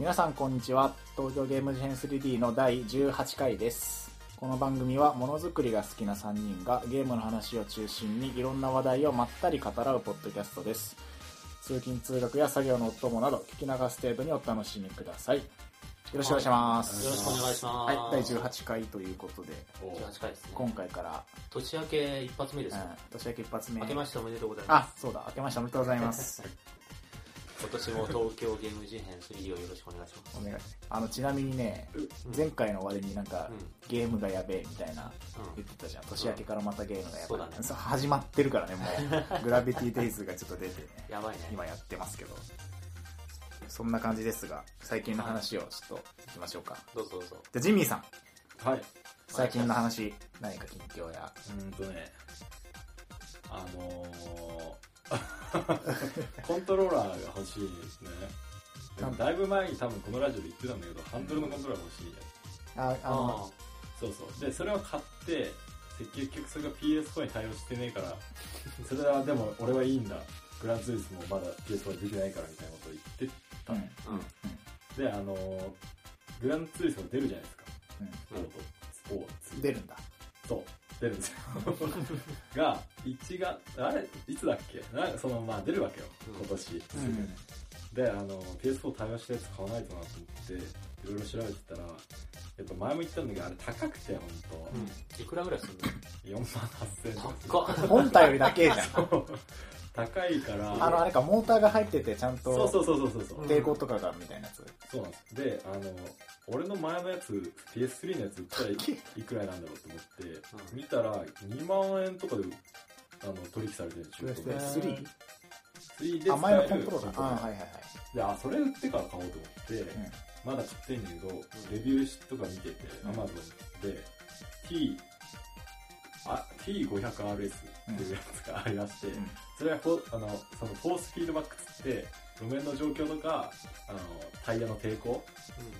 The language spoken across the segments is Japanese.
皆さんこんにちは。東京ゲーム事変 3D の第18回です。この番組はものづくりが好きな3人がゲームの話を中心にいろんな話題をまったり語らうポッドキャストです。通勤通学や作業のお供など聞き流す程度にお楽しみください。よろしくお願いします、よろしくお願いします。はい、第18回ということで18回ですね。今回から、年明け一発目ですよ。うん。年明け一発目。明けましておめでとうございます。あそうだ。明けましておめでとうございます今年も東京ゲーム事変3をよろしくお願いします。お願いあのちなみにねうん。前回の終わりになんか、うん。ゲームがやべえみたいなう言ってたじゃん。年明けからまたゲームがやばい、そうだね。始まってるからねもう。グラビティデイズがちょっと出て。ねん。やばいね。今やってますけど。そんな感じですが最近の話をちょっといきましょうか。どうぞどうぞ。じゃあジミーさん。はい。最近の話何か近況や。うーんとね、あのー、コントローラーが欲しいですね。でもだいぶ前に多分このラジオで言ってたんだけど、ハンドルのコントローラー欲しいね。ああのあそうそう。で、それを買って、結局それが PS4 に対応してねえから、それはでも俺はいいんだ。グランツーリスもまだ PS4 に出てないからみたいなことを言ってた。うんあ。うん。で、あのー、グランツーリスも出るじゃないですか。うオート、スポーツ。ん出るんだそう、出るんですよ。が、1月、あれ、いつだっけ？なんかその、まあ出るわけよ、うん今年。すぐうんで、あの、PS4 対応したやつ買わないとなと思って、いろいろ調べてたら、やっぱ前も言ったんだけど、あれ高くて、ほんと。うん。いくらぐらいする4万8000円高っ。本体よりだけじゃん高いから、あのあれかモーターが入っててちゃんとそうそうそうそうそうそう。抵抗とかがみたいなやつ。そうなんです。で、あの、俺の前のやつ、PS3 のやつ売ったらいい。くらいなんだろうと思って、うん。見たら2万円とかで、あの、取引されてるんですよ。3? 3であ前のコントローラーあはいはいはい。で、あ、それ売ってから買おうと思って、まだ買ってんだけど、レビューとか見てて、うん。Amazon で、T、あ、T500RS っていうやつがありまして、うん。それはフォあの、そのフォースフィードバックつって、路面の状況とか、あの、タイヤの抵抗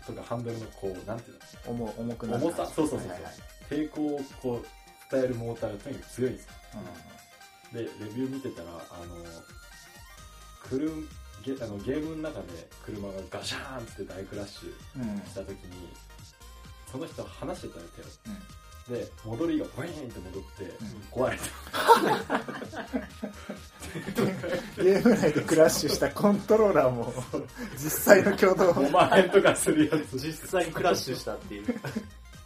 とかハンドルのこう、なんていうの？重重くなる重さそうそうそうそう。はいはいはい。抵抗をこう、伝えるモーターがとにかく強いんですよ。うで、レビュー見てたら、あの、車ゲあのゲームの中で車がガシャーンって大クラッシュんうん。した時にその人話してたみたいよ、で戻りがポイーンって戻って、壊れた。ゲーム内でクラッシュしたコントローラーも実際の共同。5万円とかするやつ。実際にクラッシュしたっていう。っ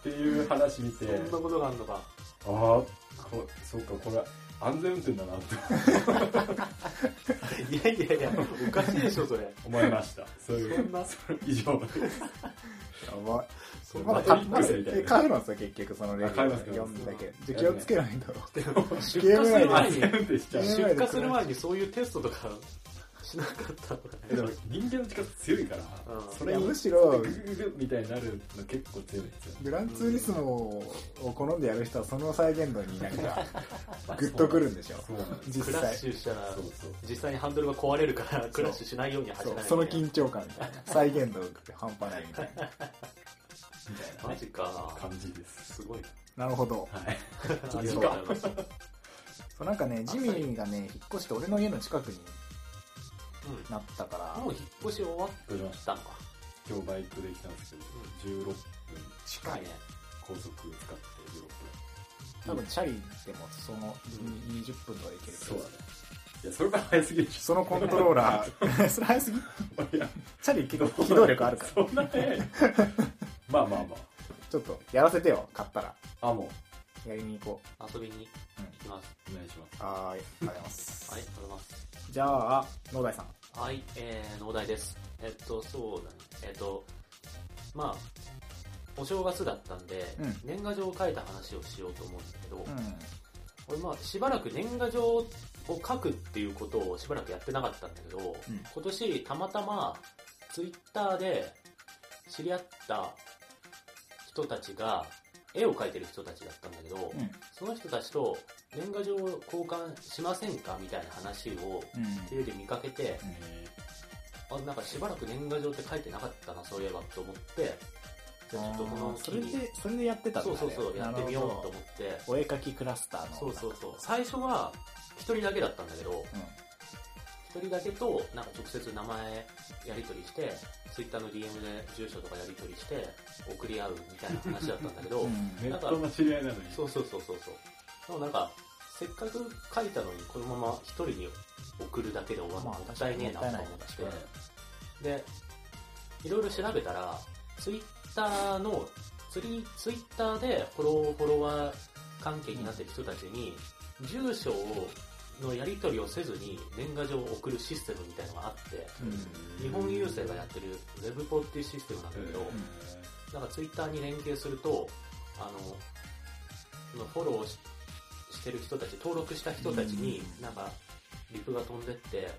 ていう話見て。そんなことがあるのか。ああこそうかこれ安全運転だなって。いやいやいや、おかしいでしょ、それ。思いました。そういう。そんな。それ以上ですやばそんなまだ買えるんですよ結局そのレビュー読んだけじゃあ気をつけないと。出荷ムする前に、出荷する前にそういうテストとかしなかったの。かでも人間の力強いから、うん。それむしろググググみたいになるの結構強いんですよ。グランツーリスモを好んでやる人はその再現度になんか グッとくるんでしょ。実クラッ際シュしたらそうそう実際にハンドルが壊れるからクラッシュしないように走らないそう。その緊張感再現度が半端ないみたいなみたいなね。マジか。感じですすごいなるほど。はい。ありがとう。ございますそうなんかねジミーがね引っ越して俺の家の近くにうなったからんもう引っ越し終わったたのか。今日バイクで来たんですけど、16分近いね。高速使って16多分チャリでもそのに20分とかで行けるけど分そうだね。いやそれが早すぎるでしそのコントローラー。それ早すぎ。ょいや。チャリ結構機動力あるから。そんな早い まあまあまちょっとやらせてよ買ったら。ああもやりに行こ遊びに行きます。うお願いします。うはーい。ありがとうございます、はいありがとうございます。じゃあ野田さん。はいえー、農大です。えっとそうだね。えっとまあお正月だったんで、うん。年賀状を書いた話をしようと思うんだけど、うん。俺まあしばらく年賀状を書くっていうことをしばらくやってなかったんだけど、うん。今年たまたまツイッターで知り合った人たちが絵を描いてる人たちだったんだけど、うん。その人たちと年賀状を交換しませんかみたいな話をうん。テレビで見かけて、えあなんかしばらく年賀状って書いてなかったなそういえばと思ってじゃあちょっとこのそれでそれでやってたんだそうそうそうやってみようと思うって。お絵描きクラスターのそうそうそう。最初は一人だけだったんだけどうん一一人だけと、なんか直接名前やり取りして、ツイッターの DM で住所とかやり取りして、送り合うみたいな話だったんだけど、うんネットの知り合いなのに。そうそうそうそうそう。でもなんか、せっかく書いたのにこのまま一人に送るだけで終わるのまあもったいねえなと思ってで、いろいろ調べたら、ツイッターの、ツリツイッターでフォロー、フォロワー関係になってる人たちに、住所をのやり取りをせずに年賀状を送るシステムみたいのがあって、日本郵政がやってる Webpo っていうシステムなんだけど、なんかツイッターに連携すると、あの、そのフォローししてる人たち、登録した人たちに、なんか、リプが飛んでって、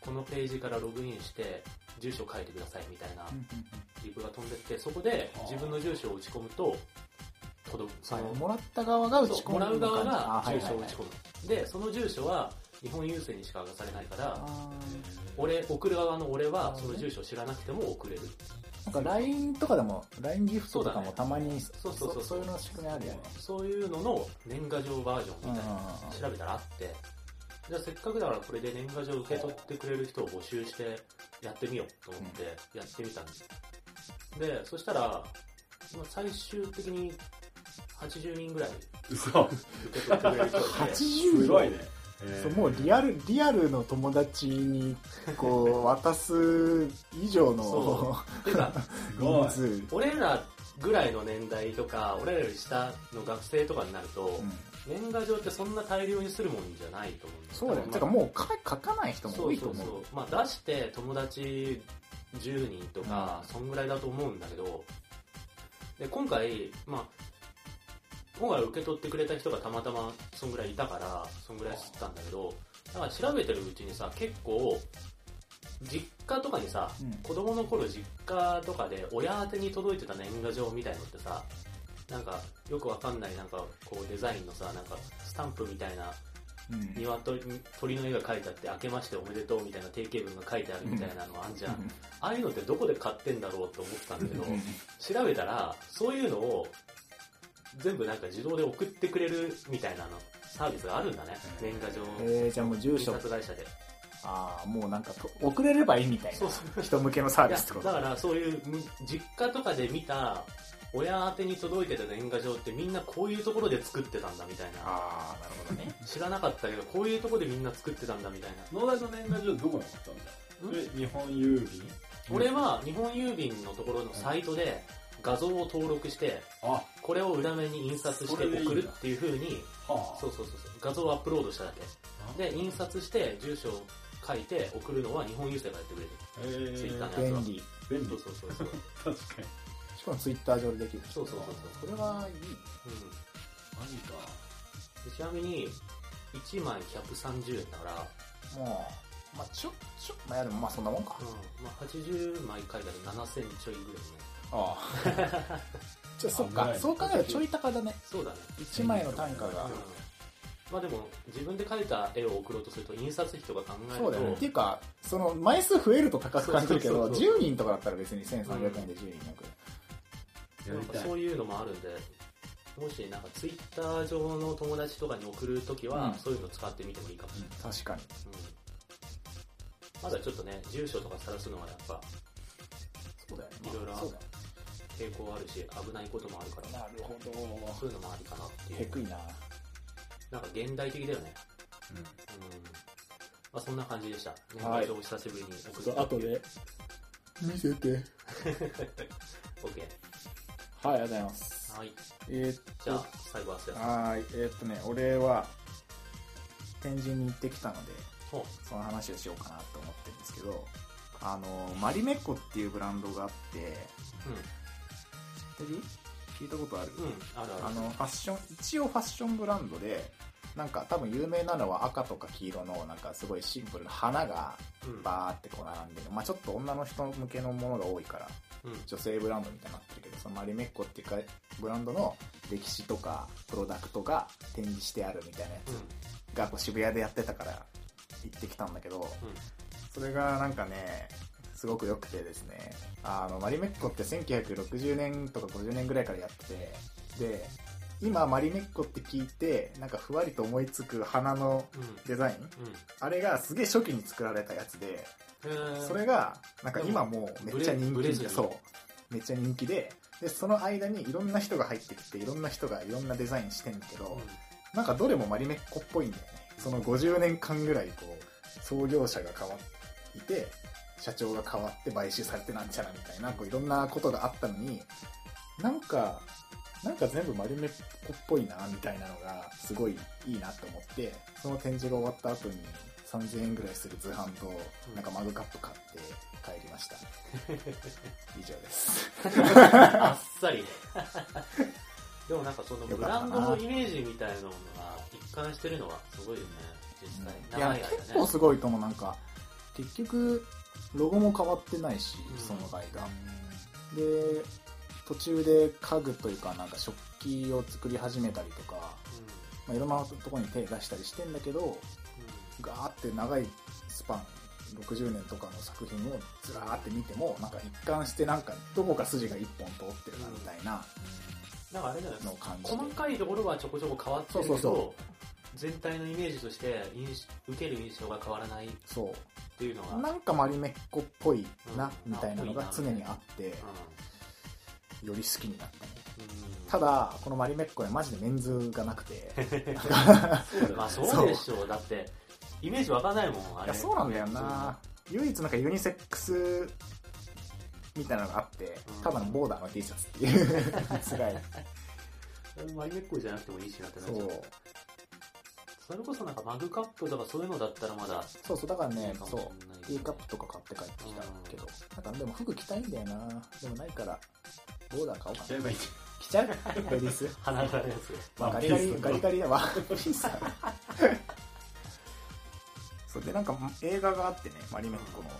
このページからログインして、住所書いてくださいみたいなうん。リプが飛んでって、そこで自分の住所を打ち込むと、届く、その、もらった側が打ち込むもらう側が住所を打ち込む。で、その住所は日本郵政にしか明かされないから、あ俺、送る側の俺はその住所を知らなくても送れる。ーなんか LINE とかでも LINE ギフトとかもたまにそうそうそうそう。いうの仕組みあるよね。そういうのの年賀状バージョンみたいな調べたらあって、じゃあせっかくだからこれで年賀状受け取ってくれる人を募集してやってみようと思ってやってみたんです。で、そしたら、まあ最終的に80人ぐらい。嘘。受け取ってくれる人。がいて、80すごいね。えそうもうリアルリアルの友達にこう渡す以上のそてか、すごい人。数。俺らぐらいの年代とか、俺らより下の学生とかになると、うん。年賀状ってそんな大量にするもんじゃないと思うんそうだよ、まあてかもう書書かない人もそ多いと思う。うそうそう。まあ出して友達10人とか、そんぐらいだと思うんだけど、で、今回、まあ、今回受け取ってくれた人がたまたまそんぐらいいたから、そんぐらい知ったんだけど、だから調べてるうちにさ、結構、実家とかにさ、うん。子供の頃実家とかで親宛てに届いてた年賀状みたいのってさ、なんかよくわかんないなんかこうデザインのさ、なんかスタンプみたいなうん。鶏鳥の絵が描いてあって、明けましておめでとうみたいな定型文が書いてあるみたいなのあんじゃん。ああいうのってどこで買ってんだろうと思ったんだけど、調べたら、そういうのを全部なんか自動で送ってくれるみたいなのサービスがあるんだね。年賀状、えー、じゃあもう住印所刷会社で。ああもうなんかと送れればいいみたいそうそう。な人向けのサービスってこと。だからそういうむ実家とかで見た親宛てに届いてた年賀状ってみんなこういうところで作ってたんだみたいな。ああなるほどね。知らなかったけど、こういうところでみんな作ってたんだみたいな。農大の年賀状どこにあったんだ？それ日本郵便？俺は日本郵便のところのサイトで画像を登録して、あ、これを裏面に印刷して送るっていう風に、はあ。そうそうそうそう、画像をアップロードしただけ。で、印刷して住所を書いて送るのは日本郵政がやってくれる。えツイッターのー、便利便利そう。そうそうそう。確かに。しかもツイッター上でできるそうそうそうそれはいいうんマジか。でちなみに、1枚130円だから、もうまあちょちょまあでもまあそんなもんかうん、まあ80枚書いたら7000ちょいぐらいね。ああ。じゃあそっかそう考えるとちょい高だね。そうだね。1枚の単価がうんまあでも、自分で描いた絵を送ろうとすると、印刷費とか考えると、そうだよね。っていうかその枚数増えると高く感じるけどそうそうそうそう。10人とかだったら別に1300円で10人なくなんやりたい。かそういうのもあるんで、もしなんかツイッター上の友達とかに送るときは、うん。そういうの使ってみてもいいかもしれない。確かに。うん。まだちょっとね、住所とか晒すのはやっぱそうだよね。いろいろそうだよ抵抗あるし、危ないこともあるから、なるほどそういうのもありかなっていう。へくいななんか現代的だよね。うんうん。まあそんな感じでした。年はい賀状を久しぶりに送った。後で見せて OK。はいありがとうございますはい。えーっじゃあ、最後はすやさん。はーいえーっとね俺は天神に行ってきたのでほその話をしようかなと思ってるんですけどあのマリメッコっていうブランドがあって知ってる？聞いたことある、うん。うん、あるある。あのファッション一応ファッションブランドでなんか多分有名なのは赤とか黄色のなんかすごいシンプルな花がうん、バーってこう並んでる、まあ、ちょっと女の人向けのものが多いからうん。女性ブランドみたいになってるけどそのマリメッコっていうかブランドの歴史とかプロダクトが展示してあるみたいなやうん。つがこう渋谷でやってたから行ってきたんだけどそれがなんかねすごく良くてですね。あのマリメッコって1960年とか50年ぐらいからやっててで今マリメッコって聞いてなんかふわりと思いつく花のうん。デザイン？うん。あれがすげえ初期に作られたやつでそれがなんか今もうめっちゃ人気でそう。めっちゃ人気ででその間にいろんな人が入ってきていろんな人がいろんなデザインしてんだけど、うん。なんかどれもマリメッコっぽいんだよね。その50年間ぐらいこう創業者が変わっていて社長が変わって買収されてなんちゃらみたいなこういろんなことがあったのになんかなんか全部マリメッコっぽいなみたいなのがすごいいいなと思ってその展示が終わった後に3000円ぐらいする通販となんかマグカップ買って帰りました。以上です。あっさりね。でもなんかそのブランドのイメージみたいなのが一貫してるのはすごいよね。実際、いや結構すごいと思う。なんか結局ロゴも変わってないし、うん。その間。で途中で家具というかなんか食器を作り始めたりとか、まあ、いろんなところに手出したりしてんだけどガーって長いスパン60年とかの作品をずらーって見てもなんか一貫してなんかどこか筋が一本通ってるなみたいななんかあれだよねのを感じて、細かいところはちょこちょこ変わってるけどそうそうそ全体のイメージとして印受ける印象が変わらないっそていうのが。うなんかマリメッコっぽいな、うん。みたいなのが常にあってうより好きになった。ねん。ただこのマリメッコねマジでメンズがなくて。うんまあ そう。でしょう。だってイメージわかんないもんあれ。いやそうなんだよな。唯一なんかユニセックスみたいなのがあってうん。ただのボーダーの T シャツっていう。辛い。マリメッコじゃなくてもいいしなってなっちゃうそれこそなんかマグカップとかそういうのだったらまだそうそうだからねそう。ティーカップとか買って帰ってきた。けどなんかでも服着たいんだよな。でもないからボーダー買おうかな。ちゃえばいい。着ちゃう？レディース。鼻があるやつ。まあ、ワガリガリガリガリだわ。ピ そうでなんか映画があってねマリメッコの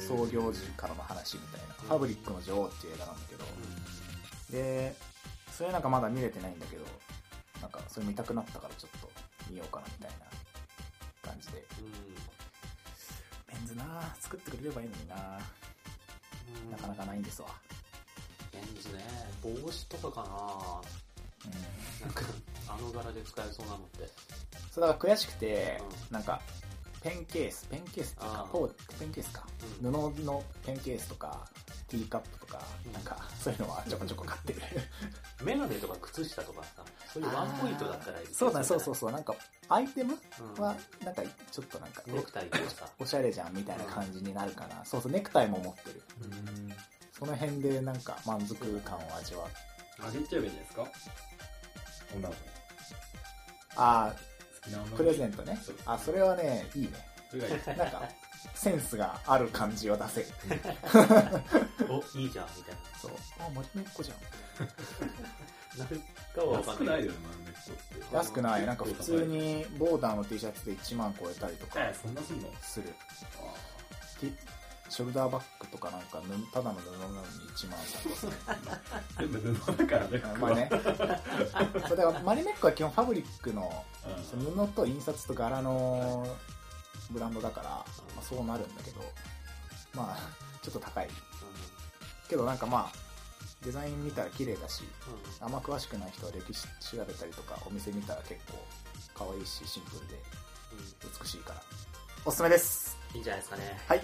創業時からの話みたいな「うん。ファブリックの女王」っていう映画なんだけど、でそれなんかまだ見れてないんだけどなんかそれ見たくなったからちょっと見ようかなみたいな感じで。うんメンズな作ってくれればいいのになうん。なかなかないんですわ。メンズね。帽子とかかうん。ななんかあの柄で使えそうなのって。そうだから悔しくて、うなんかペンケースペンケースっていうかポーペンケースか。うん。布のペンケースとかティーカップとかうん。なんかそういうのはちょこちょこ買ってる。メガネとか靴下とかさそういうワンポイントだったらいいそうだねそうそうそそう。なんかアイテムうん。はなんかちょっとなんかネクタイとか。さおしゃれじゃんみたいな感じになるかな、そうそうネクタイも持ってる。うん。その辺でなんか満足感を味わう。あげちゃえばいいんじゃないですか？女の子。にああプレゼントね。あそれはねいいね。なんかセンスがある感じを出せ。る おいいじゃんみたいそう。あマリメッコじゃん。ななるかはわかんない。安くないよねマルメットって。安くない。なんか普通にボーダーの T シャツで1万超えたりとかえそんなすんの？するショルダーバッグとかなんかぬただの布なのに1万3000全部布だからね円まあね。そうだからマリメッコは基本ファブリックのうん。布と印刷と柄のブランドだから、まあ、そうなるんだけどまあちょっと高い。けどなんかまあデザイン見たら綺麗だしうん。あんま詳しくない人は歴史調べたりとかお店見たら結構可愛いしシンプルでうん。美しいから。おすすめです。いいんじゃないですかね。はい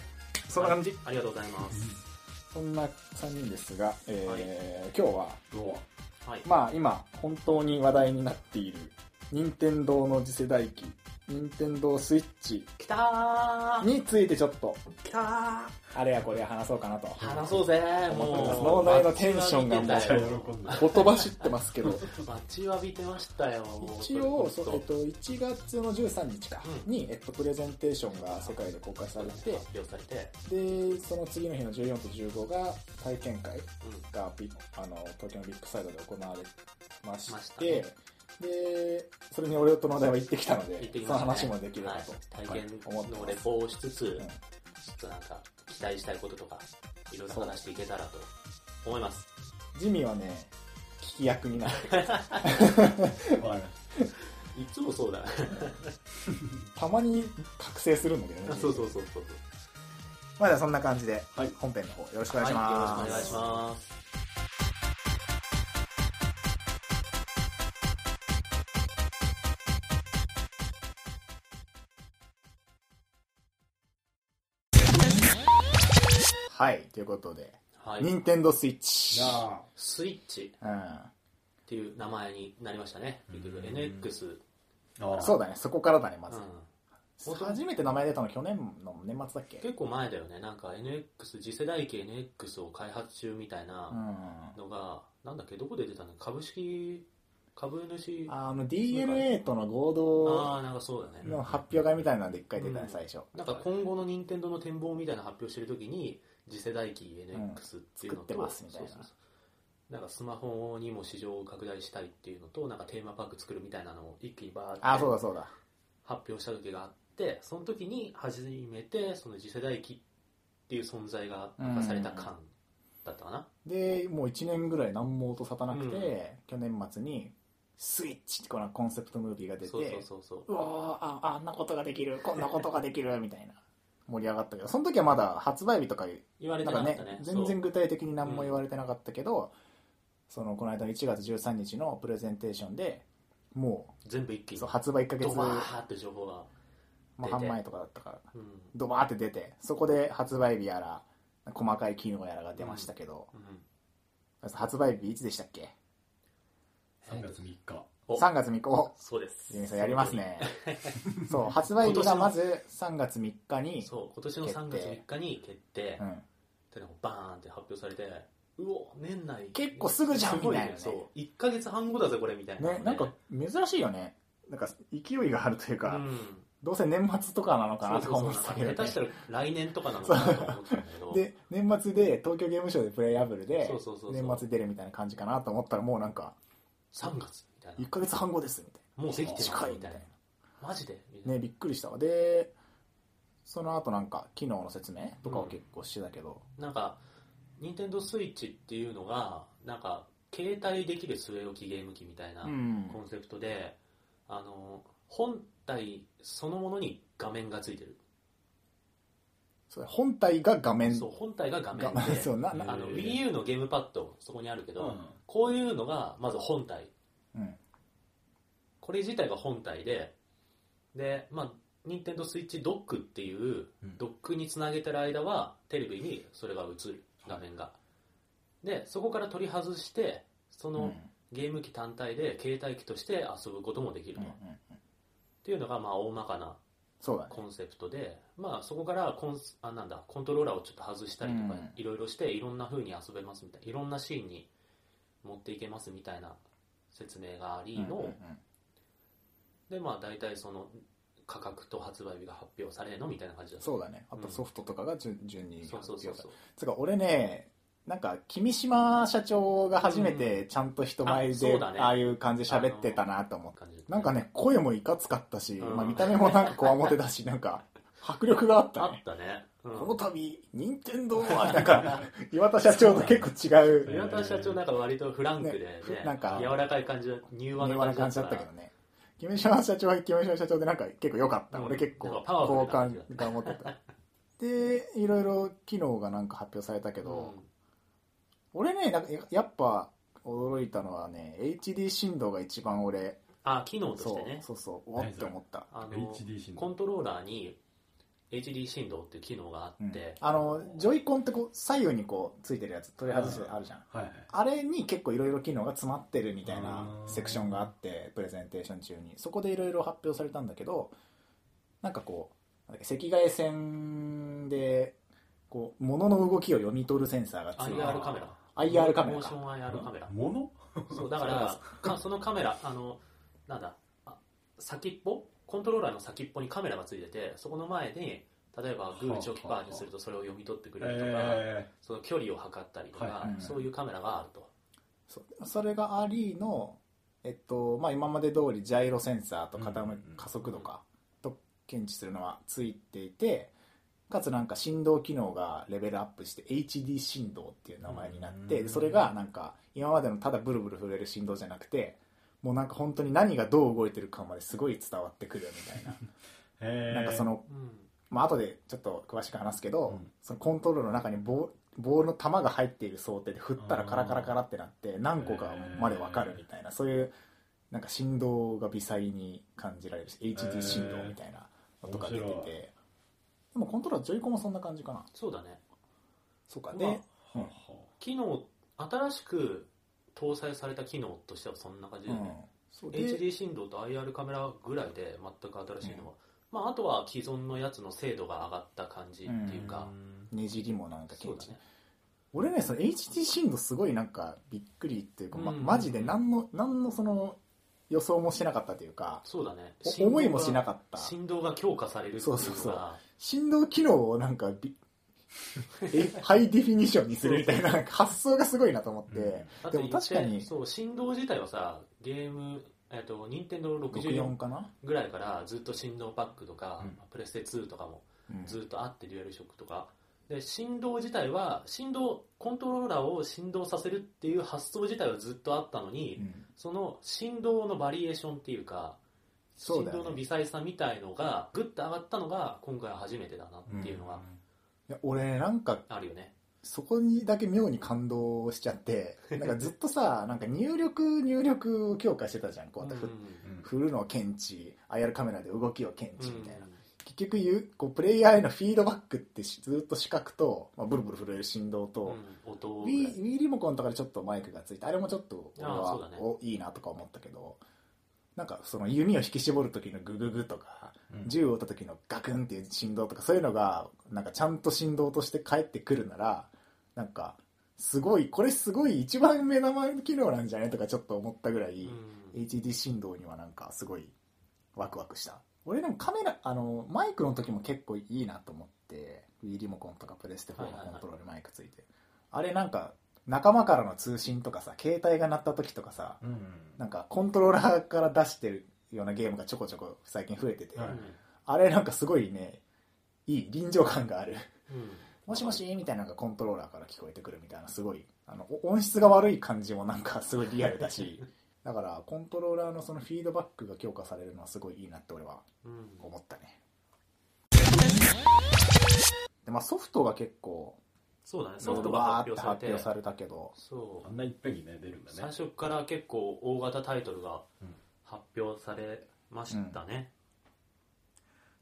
そんな感じ、ありがとうございます。そんな3人ですが、えー今日ははい。まあ今本当に話題になっている任天堂の次世代機任天堂スイッチきたー。についてちょっと。きたー。あれやこれや話そうかなと。話そうぜ。思ってます。もう脳内のテンションがもう待ちわびてたよ。喜んだほとばしってますけど。待ちわびてましたよもう。一応そえっと、1月の13日かうんに、えっと、プレゼンテーションが世界で公開されて発表されて。でその次の日の14と15が体験会うん。あの東京のビッグサイドで行われましてでそれに俺との題は行ってきたので行ってきその話もできればと、はい。体験思ってます。のレポをしつつ、うん。ちょっとなんか期待したいこととかいろいろ話していけたらと思います。ジミーはね聞き役になる。わかりましいつもそうだ。たまに覚醒するんだけどね そうそうそうそうまあじゃあそんな感じではい。本編の方よろしくお願いします、はい、よろしくお願いしますはいということで、はい。任天堂スイッチなスイッチうんっていう名前になりましたね。結局うん NX。あそうだねそこからだねまず、うん。初めて名前出たの去年の年末だっけ？結構前だよね。なんか NX、次世代機 NX を開発中みたいなうんのが、なんだっけ、どこで出たの？株式、株主、ああの DNA との合同あー、なんかそうだね。の発表会みたいなんで一回出たねうん最初なんか今後の任天堂の展望みたいな発表してるときに次世代機 NX っていうのと、作ってますみたいな。そうそうそう。なんかスマホにも市場を拡大したいっていうのとなんかテーマパーク作るみたいなのを一気にバーってあそうだそうだ。発表した時があってその時に初めてその次世代機っていう存在が明かされた感だったかな、でもう1年ぐらい何も音沙汰なくて、うん。去年末に「スイッチ」ってこのコンセプトムービーが出てそうそうそうそう。うわーああんなことができるこんなことができるみたいな盛り上がったけどその時はまだ発売日とか言われてなかったね。全然具体的に何も言われてなかったけど、そのこの間の1月13日のプレゼンテーションでもそう全部一気に。発売1ヶ月ドバーって情報が、まあ、半前とかだったからうん。ドバーって出てそこで発売日やら細かい機能やらが出ましたけど、うん。発売日いつでしたっけ？3月3日。お3月3日。お。そうです。ジミーさんやりますね。そう発売日がまず3月3日にそう今年の3月3日に決定。うん、バーンって発表されてうお年内。結構すぐじゃんみたいなね。そう。1ヶ月半後だぜこれみたいなねなんか珍しいよね。なんか勢いがあるというか、うん。どうせ年末とかなのかなとか思ってたけど、下手したら来年とかなのかなと思ってたんだけど。で年末で東京ゲームショウでプレイアブルで年末出るみたいな感じかなと思ったらもうなんか3月。みたい1ヶ月半後ですみたいな。もうできてますな。近いみたいな。マジで？ねびっくりしたわ。でその後なんか機能の説明とかを結構してたけど、ななんか任天堂スイッチっていうのがなんか携帯できる据え置きゲーム機みたいなうん。コンセプトで、あの本体そのものに画面がついてる。それ本体が画面。そう本体が画面がでそうななあのへー WiiU のゲームパッドそこにあるけど、うん。こういうのがまず本体。うんこれ自体が本体ででまあ任天堂スイッチドックっていううん。ドックにつなげてる間はテレビにそれが映る画面が。でそこから取り外してそのうん。ゲーム機単体で携帯機として遊ぶこともできると、っうんていうのがまあ大まかなコンセプトで、まあ、そこからコンスあなんだコントローラーをちょっと外したりとかうんいろいろしていろんな風に遊べますみたいないろんなシーンに持っていけますみたいな説明がありの、うんうんうん。でまあ大体その価格と発売日が発表されの？みたいな感じだった。そうだね。あとソフトとかが順順にそうそうそう発そう。表されつうか俺ねなんか君島社長が初めてちゃんと人前あでああいう感じで喋ってたなと思って感じ。だったなんかね声もいかつかったし、うん。まあ、見た目もなんかこわもてだしなんか迫力があっあたね。ったね、うん。この度任天堂はなんか 岩田社長と結構違う。岩田社長なんか割とフランクで、ねね。ふなんか柔らかい感じの柔和な感感じだったけどね。君島社長は君島社長でなんか結構良かった、うん。俺結構なんかパワフル好な感が持ってた。でいろいろ機能がなんか発表されたけど、うん。俺ねなんかややっぱ驚いたのはね HD 振動が一番俺あ機能としそうてね。そうそうおって思った、あの HD 振動。コントローラーに HD 振動っていう機能があうん。って、あのジョイコンってこう左右にこうついてるやつ取り外してあるじゃん。はいはい。あれに結構いろいろ機能が詰まってるみたいなうん。セクションがあってプレゼンテーション中に。そこでいろいろ発表されたんだけどなんかこうなんだっけ赤外線でこう物の動きを読み取るセンサーがついて IR カメラ。IR カメラか。モーション IR カメラ。ものそうだからかそのカメラあのなんだあ先っぽコントローラーの先っぽにカメラがついててそこの前に例えばグーチョキパーにするとそれを読み取ってくれるとか、えその距離を測ったりとか、はい。うん。そういうカメラがあると。そうそれがありの、えっとまあ、今まで通りジャイロセンサーと傾うん加速度かと検知するのはついていてかつなんか振動機能がレベルアップして HD 振動っていう名前になってうんそれがなんか今までのただブルブル震える振動じゃなくてもうなんか本当に何がどう動いてるかまですごい伝わってくるみたいな。えなんかその、うん。まあ後でちょっと詳しく話すけど、うん。そのコントロールの中にボーボールの球が入っている想定で振ったらカラカラカラってなって何個かまで分かるみたいなそういうなんか振動が微細に感じられるし HD 振動みたいなのとか出てて。でもコントロー。ラージョイコンもそんな感じかなそうだねそうか。まあで、はあは機能、新しく搭載された機能としてはそんな感じうんだよね。。そう。で、HD 振動と IR カメラぐらいで全く新しいのは、まあ、あとは既存のやつの精度が上がった感じっていうあか、ねじりもなんかそうだね。俺ね、その HD 振動すごいなんかびっくりっていうか、ま、うん。マジで何の、何のその予想もしてなかったというか、そうだね。お思いもしなかっった。振動が強化されるっていうのが。そうそうそう。振動機能をなんかびえハイディフィニッションにするみたいな発想がすごいなと思って、でもだって言って確かに。そう振動自体はさゲームえっと任天堂64 64かな、ぐらいからずっと振動パックとか、うん。プレステ2とかもうん。ずっとあってデュアルショックとか。で振動自体は振動コントローラーを振動させるっていう発想自体はずっとあったのに、うん。その振動のバリエーションっていうか振動の微細さみたいのがグッと上がったのが今回初めてだなっていうのがいや俺なんかあるよね、そこにだけ妙に感動しちゃって なんかずっとさなんか入力入力を強化してたじゃんこうやって振うん振るのを検知 IR カメラで動きを検知みたいな、うん結局言うこうプレイヤーへのフィードバックってしずっと視覚と、まあ、ブルブル震える振動と、うん音ぐら Wii リモコンとかでちょっとマイクがついてあれもちょっと俺はね。おいいなとか思ったけどなんかその弓を引き絞る時のグググとかうん。銃を撃った時のガクンっていう振動とかそういうのがなんかちゃんと振動として返ってくるならなんかすごいこれすごい一番目玉の機能なんじゃないとかちょっと思ったぐらい、うん。HD 振動にはなんかすごいワクワクした。俺でもカメラあのマイクの時も結構いいなと思って Wii リモコンとかプレステ4のコントロールマイクついて、あれなんか仲間からの通信とかさ携帯が鳴った時とかさうんなんかコントローラーから出してるようなゲームがちょこちょこ最近増えてて、はい。あれなんかすごいねいい臨場感がある。うん。もしもしみたいなのがコントローラーから聞こえてくるみたいなすごいあのお音質が悪い感じもなんかすごいリアルだしだからコントローラーのそのフィードバックが強化されるのはすごいいいなって俺はうん。思ったね。で、まあ、ソフトが結構そうだね。ソフトが発表されて。発表されたけど。そう。あんないっぺんにね出るんだね。最初から結構大型タイトルがうん。発表されましたね、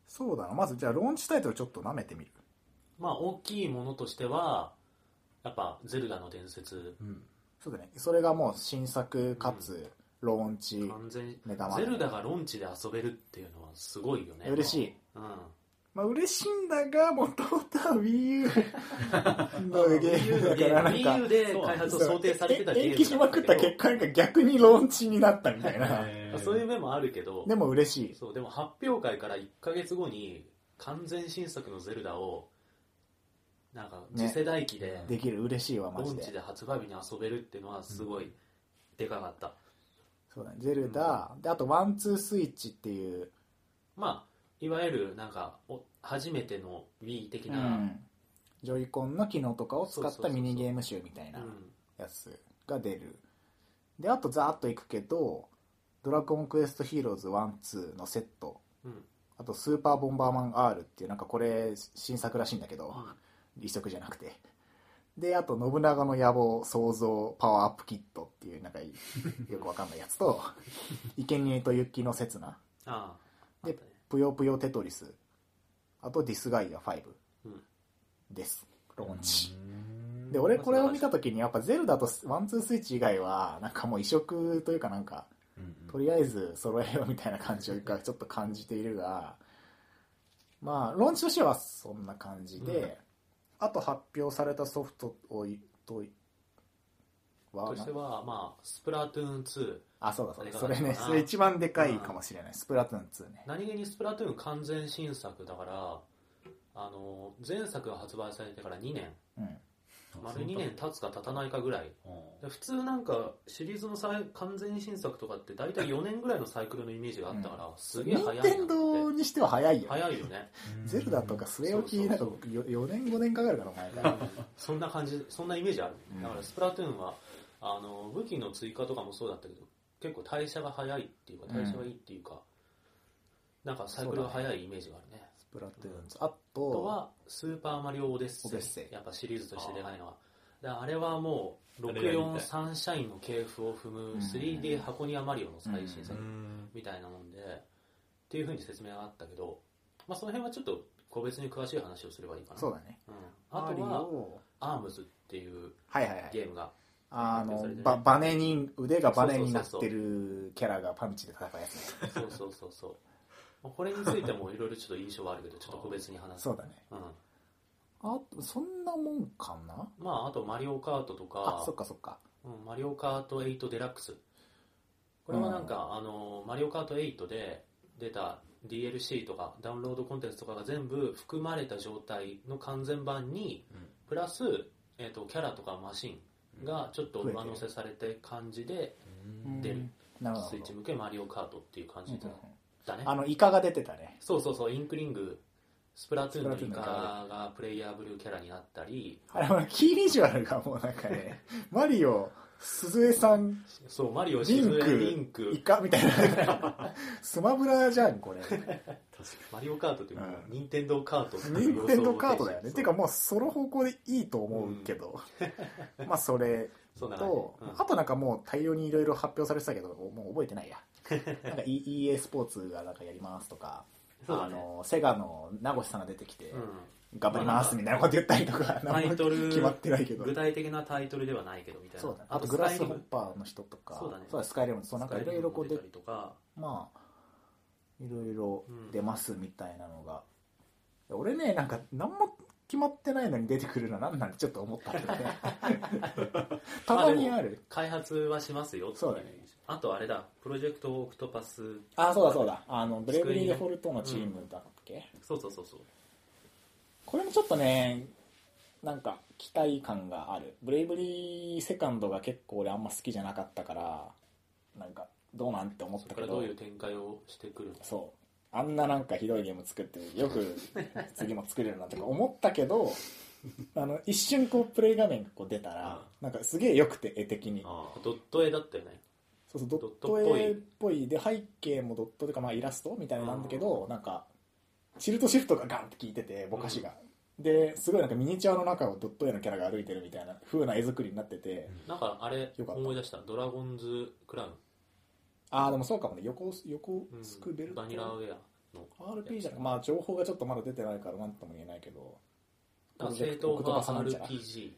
そうだな。まずじゃあローンチタイトルちょっと舐めてみる。まあ大きいものとしてはやっぱ「ゼルダの伝説。うん。そうだね。それがもう新作かつローン」チ、完全に目玉。ゼルダがロンチで遊べるっていうのはすごいよね。嬉しい、うんまあ嬉しいんだがもともとは WiiU のゲームだからなんか。Wii U で開発を想定されてたゲーム延期しまくった結果なんか逆にローンチになったみたいな。そういう面もあるけど。でも嬉しい。そうでも発表会から1ヶ月後に完全新作のゼルダをなんか次世代機でできる。嬉しいわマジで。ロンチで発売日に遊べるっていうのはすごいでかかった、そうだね。ゼルダ、であとワンツースイッチっていう、まあいわゆるなんかお初めての Wii 的な、うん。ジョイコンの機能とかを使ったそうそうそうそうミニゲーム集みたいなうんやつが出る。であとザーッといくけど「ドラゴンクエストヒーローズ1-2」のセット。うん。あと「スーパーボンバーマン R」っていうなんかこれ新作らしいんだけど、移植じゃなくて。であと「信長の野望創造パワーアップキット」っていうなんかよくわかんないやつと「生贄と雪の刹那。ああであったねぷよぷよテトリス。あと「ディスガイア5うん」です。ローンチ。うん。で俺これを見た時にやっぱゼルダとワンツースイッチ以外はなんかもう移植というかなんかうんとりあえず揃えようみたいな感じをちょっと感じているがまあローンチとしてはそんな感じで、うん。あと発表されたソフトをいとはとしてはまあスプラトゥーン2あそうだそうだ。あそれねあそれ一番でかいかもしれない。スプラトゥーン2ね。何気にスプラトゥーン完全新作だからあの前作が発売されてから2年。うん。丸2年経つか経たないかぐらい。で普通なんかシリーズのさい完全新作とかって大体4年ぐらいのサイクルのイメージがあったから、すげえ早い任天堂にしては早いよね。早いよね。ゼルダとか据え置きなんかそうそう4年5年かかるからお前から。そんな感じそんなイメージある、うん。だからスプラトゥーンはあの武器の追加とかもそうだったけど結構代謝が早いっていうか代謝がいいっていうか、なんかサイクルが早いイメージがあるね。スプラトゥーンズ。ああととはスーパーマリオオデッセイ。オデッセイ。やっぱシリーズとしてでかいのは。であれはもうあれが見たい。64サンシャインの系譜を踏むうん。3D 箱庭マリオの最新作うん。みたいなもんでっていうふうに説明があったけど、まあ、その辺はちょっと個別に詳しい話をすればいいかな。そうだね。うん、あとはオアームズっていうはいはいはい。ゲームがあのばバネに腕がバネになってるキャラがパンチで戦うやつねそうそうそうそう。まあこれについてもいろいろちょっと印象はあるけどちょっと個別に話す。そうだね。うん。あそんなもんかな？まああとマリオカートとか。あそっかそっか。うんマリオカート8デラックス。これはなんか、あのマリオカート8で出た DLC とかダウンロードコンテンツとかが全部含まれた状態の完全版に、うん。プラス、えー、とキャラとかマシンがちょっと上乗せされて感じで、うん。出るスイッチ向けマリオカートっていう感じだね、あのイカが出てたね。そうそうそう。インクリングスプラトゥーンのイカがプレイヤーブルーキャラになったり。あれはキービジュアルがもうなんかねマリオ鈴江さんそうマリオリンクエリンク。イカみたいな。スマブラじゃんこれ。確かマリオカートっていうのはうん。任天堂カート。ってい任う要素を天堂カートだよね。そう。てかもうその方向でいいと思うけど、まあそれと、うん。あとなんかもう大量にいろいろ発表されてたけどもう覚えてないや。なんか E- EA スポーツがなんかやりますとか、あのセガの名越さんが出てきて、うん頑張りますみたいなこと言ったりとか、タイトル決まってないけど。具体的なタイトルではないけどみたいなそうだね。あとグラスホッーパーの人とかそうだね。スカイレムそうなんかいろいろこうで出たりとか。まあいろいろ出ますみたいなのが、俺ねなんか何も決まってないのに出てくるのなんなんてちょっと思ったけどね。たまにある。開発はしますよそうだね。あとあれだ。プロジェクトオクトパス。あそうだそうだ。あのブレイブリーデフォルトのチームだっけ、そうそうそうそうこれもちょっとねなんか期待感がある。ブレイブリーセカンドが結構俺あんま好きじゃなかったからなんかどうなんて思っそたけど。どういう展開をしてくるの？そう。あんななんかひどいゲーム作ってよく 次も作れるなとか思ったけど あの一瞬こうプレイ画面がこう出たらなんかすげえ良くて絵的に。あドット絵だったよね。そうそうドドッット絵っぽい。で背景もドットというかまあイラストみたいなんだけどなんかシルトシフトがガンって効いててぼかしが、ですごいなんかミニチュアの中をドット絵のキャラが歩いてるみたいな風な絵作りになってて、なんかあれよかった。思い出した。ドラゴンズクラウン。ああでもそうかもね。横横うんスクベルト、バニラウェアの RPG じゃなくまあ情報がちょっとまだ出てないから何とも言えない。けど正統派 RPG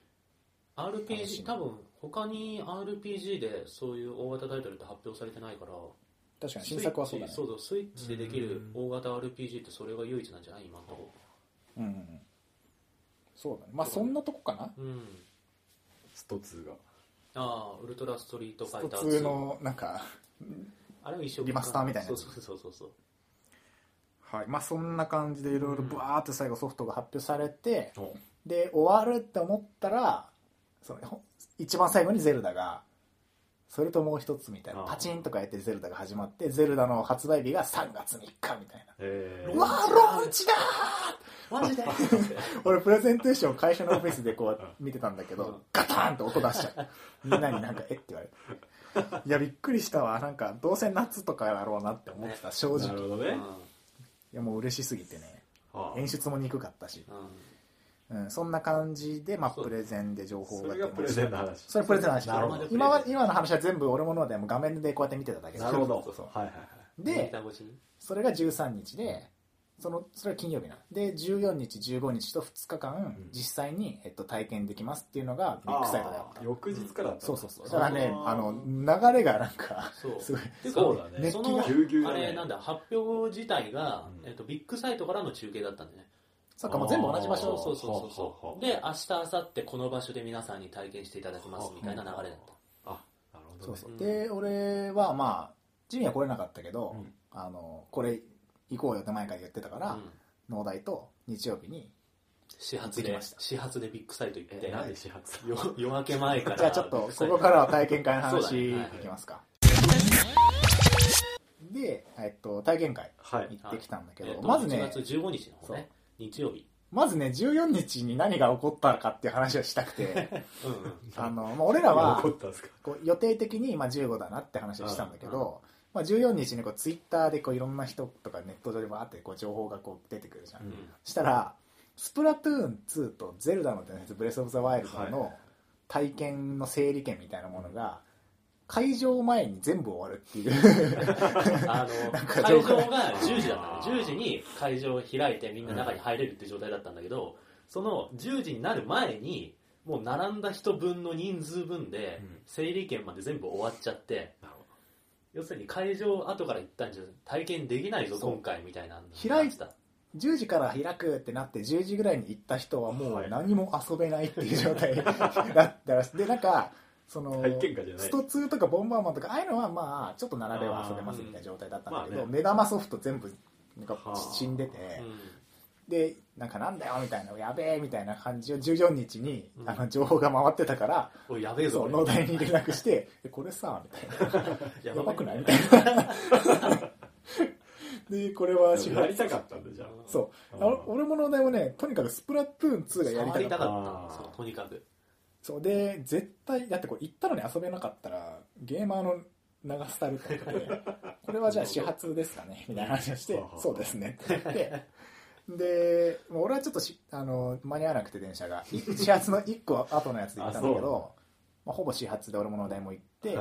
RPG み。多分他に RPG でそういう大型タイトルって発表されてないから確かに新作はそうだね。スイッチそうそうスイッチでできる大型 RPG ってそれが唯一なんじゃない？今のとこ。うんうん。うんそうだね。まあそんなとこかな？うん。スト2が。ああウルトラストリートファイ普ター2通のなんかあれは一緒リマスターみたいなそうそうそうそうそう。はい。まあそんな感じでいろいろブワーって最後ソフトが発表されて、お。で終わるって思ったらそのほ一番最後にゼルダがそれともう一つみたいなパチンとかやってゼルダが始まってゼルダの発売日が3月3日みたいな。えうわーローンチだー！マジで？俺プレゼンテーション会社のオフィスでこう見てたんだけうん。どガターンって音出しちゃう。みんなになんか「えっ?」て言われて。いやびっくりしたわ。なんかどうせ夏とかやろうなって思ってた正な直。いるほどね、やもう嬉しすぎてね。はあ演出も憎かったし、うんうんうん、そんな感じで、まあ、プレゼンで情報がそれがプレゼンの話。それプレゼンの話。今は今の話は全部俺ものでもう画面でこうやって見てただけなるほど。そうそう。はいはいはい。でそれが13日でそのそれは金曜日な。で14日15日と2日間ん。実際に、えっと、体験できますっていうのがビッグサイトであった。翌日からだったそうそうそう。だからねあの流れがなんかそう。すごいそうだね。そのあれなんだ発表自体が、うん。えっと、ビッグサイトからの中継だったんでねそっかもう全部同じ場所。そうそうそう。そうで明日明後日この場所で皆さんに体験していただきますみたいな流れだった。あなるほど、ね、そうそう。うんで俺はまあジミーは来れなかったけど、うん。あのこれ行こうよって前から言ってたから、うん。農大と日曜日に始発でました。始発でビッグサイト行ってえなんで始発よ夜明け前から。じゃあちょっとここからは体験会のそうだ話いね。はい。はいきますか。で、えっと、体験会はい。行ってきたんだけど、えっとまずね1月15日の方ね日曜日。まずね14日に何が起こったかっていう話をしたくて。あの、まあ、俺らはこう予定的にまあ15だなって話をしたんだけど、まあ、14日にこうツイッターでこういろんな人とかネット上でバーってこう情報がこう出てくるじゃん、うん。したらスプラトゥーン2とゼルダの伝説ブレス・オブ・ザ・ワイルドはの体験の整理券みたいなものが会場前に全部終わるっていう。あの会場が10時だったの10時に会場を開いてみんな中に入れるって状態だったんだけど、その10時になる前にもう並んだ人分の人数分でうん。整理券まで全部終わっちゃってなるほ要するに会場後から行ったんじゃ体験できないぞ今回みたいなの開いてた。10時から開くってなって10時ぐらいに行った人はもはい。う何も遊べないっていう状態だったらしい。でなんかそのスト2とかボンバーマンとかああいうのはまあちょっと並べば遊べますみたいな状態だったんだけど、目玉ソフト全部なんかはあ死んでて、うん。でなんかなんだよみたいなやべえみたいな感じを14日に、うん。あの情報が回ってたから、やべえぞ。農大に連絡して「えこれさ」みたいな 「やばくない?」みたいな。でこれは始発やりたかったんだじゃあ。そう。俺も農大もねとにかくスプラトゥーン2がやりたた。かった。とにかくそうで絶対だってこれ行ったのに遊べなかったらゲーマーの流スタイルと思って これはじゃあ始発ですかね みたいな話をしてはあそうですねって言ってで俺はちょっとしあの間に合わなくて電車が。い 始発の1個後のやつで行ったんだけどまあ、ほぼ始発で俺も農大も行って、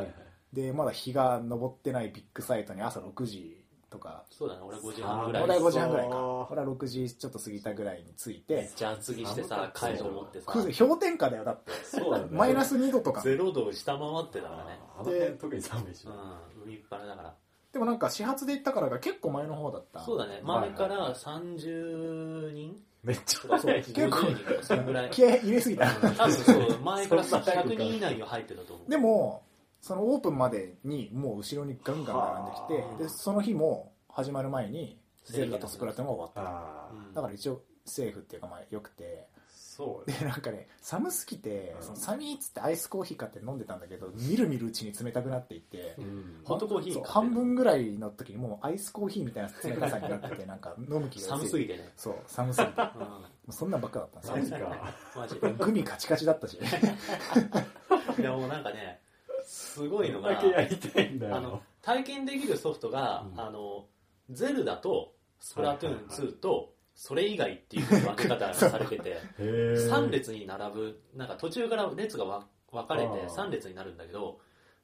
でまだ日が昇ってないビッグサイトに朝6時とか。そうだね俺5時半ぐらい。農大5時半ぐらいか。俺は6時ちょっと過ぎたぐらいに着いて。めっちゃ厚着してさ会場持ってさ。く氷点下だよだって。そうだね。マイナス2度とか。ゼロ度を下回ってたからね。あの辺特に寒いしうな、ん海っ腹だから。でもなんか始発で行ったからが結構前の方だった。そうだね。はい前から30人めっちゃとかそう50人とかそのぐらい。気合い入れすぎた。多分そう前からそんな早く100人以内には入ってたと思う。でもそのオープンまでにもう後ろにガンガン並んできはあ。てでその日も始まる前にゼルダとスプラトゥーンが終わった。だから一応セーフっていうかまあよくて。そうでなんかね寒すぎてうん。その寒いっつってアイスコーヒー買って飲んでたんだけどみるみるうちに冷たくなっていってうん。ホットコーヒー半分ぐらいの時にもうアイスコーヒーみたいな冷たさになってて なんか飲む気が寒すぎてね。そう寒すぎて。もううそんなんばっかだったんですよ。グミカチカチだったし。でもなんかねすごいのがだけやりたいんだよ。あの体験できるソフトが、うん。あのゼルダとスプラトゥーン2とそれ以外っていう分け方がされてて へえ3列に並ぶなんか途中から列がわ分かれてあー。3列になるんだけど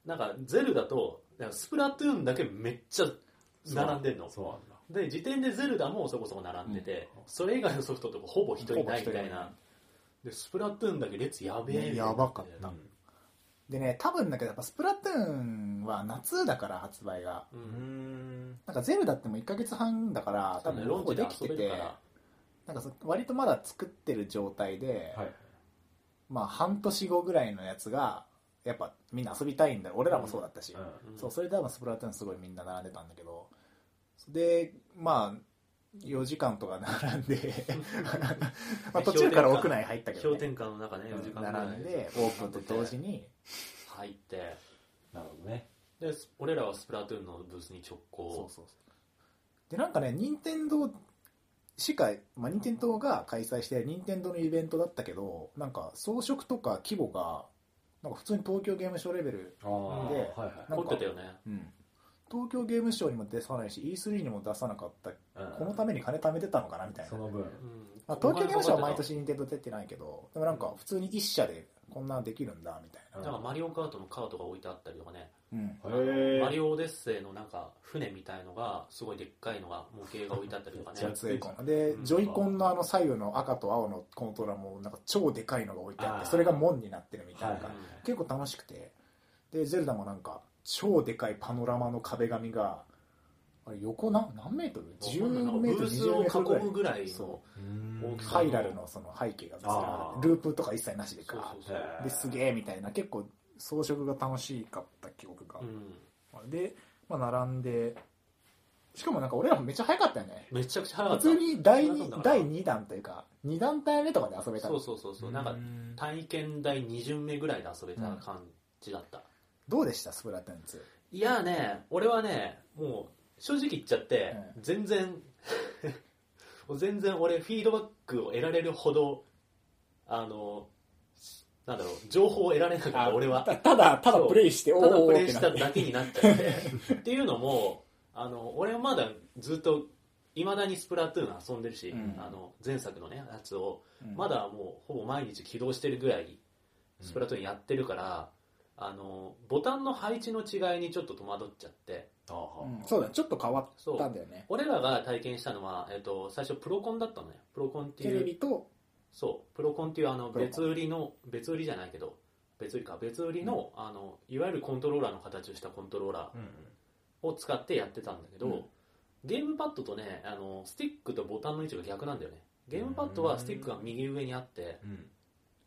なんかゼルダとなんかスプラトゥーンだけめっちゃ並んでんの。そうなんだ。で時点でゼルダもそこそこ並んでて、うん。それ以外のソフトとかほぼ人いないみたいほぼ人いななでスプラトゥーンだけ列やべえ。みたいなやばかった。うんでね多分だけどやっぱスプラトゥーンは夏だから発売が。なんかゼルダってもう1ヶ月半だから多分ロンチできててなんかそ割とまだ作ってる状態で、はいまあ半年後ぐらいのやつがやっぱみんな遊びたいんだ。よ俺らもそうだったし、うん。うん。そうそれで多分スプラトゥーンすごいみんな並んでたんだけど。でまあ4時間とか並んで まあ途中から屋内入ったけど、氷ね、点下の中ね4時間並んでオープンと同時に。入って。なるほどね。で俺らはスプラトゥーンのブースに直行。そうそうでなんかね任天堂しか、まあ、任天堂が開催して任天堂のイベントだったけどなんか装飾とか規模がなんか普通に東京ゲームショウレベル、ああではいはい。なんか凝ってたよね東京ゲームショウにも出さないし E3 にも出さなかった。うん。このために金貯めてたのかなみたいな。その分。うんまあ、東京ゲームショウは毎年任天堂出てないけどでもなんか普通に一社でこんなんできるんだみたいな、なんかマリオカートのカートが置いてあったりとかね。うん、へえマリオオデッセイのなんか船みたいのがすごいでっかいのが模型が置いてあったりとかね。で、うん。ジョイコンのあの左右の赤と青のコントローラーもなんか超でかいのが置いてあってそれが門になってるみたいな、はいはい。結構楽しくて。でゼルダもなんか超でかいパノラマの壁紙があれ横何何メートル？10メートルブース20メートルぐらいを囲むぐらい。そのうハイラルのその背景が別にああー。るループとか一切なしでかですげえみたいな。結構装飾が楽しかった記憶がう、ん。で、まあ、並んで。しかもなんか俺らもめっちゃ早かったよね。めちゃくちゃ早か普った。通に第そうなんだ 2, 第2弾というか2団体目とかで遊べた。そうそうそう。そうなんか体験台2巡目ぐらいで遊べた感じだった、どうでした？スプラトゥーン2いやね俺はねもう正直言っちゃって、う全然 もう全然俺フィードバックを得られるほどあのなんだろう情報を得られなかった俺は。たただただプレイしてただプレイしただけになっちゃって。っていうのもあの俺はまだずっといまだにスプラトゥーン遊んでるし、うん。あの前作のねやつをうん。まだもうほぼ毎日起動してるぐらいスプラトゥーンやってるから、あのボタンの配置の違いにちょっと戸惑っちゃって。うんそうだねちょっと変わったんだよね。俺らが体験したのは、えっと最初プロコンだったのね。プロコンってテいうレビとそう。プロコンっていうあのプロコン。別売りの別売りじゃないけど別売りか。別売りの,、あのいわゆるコントローラーの形をしたコントローラうんーを使ってやってたんだけど、うん。ゲームパッドとねあのスティックとボタンの位置が逆なんだよね。ゲームパッドはスティックが右上にあってうん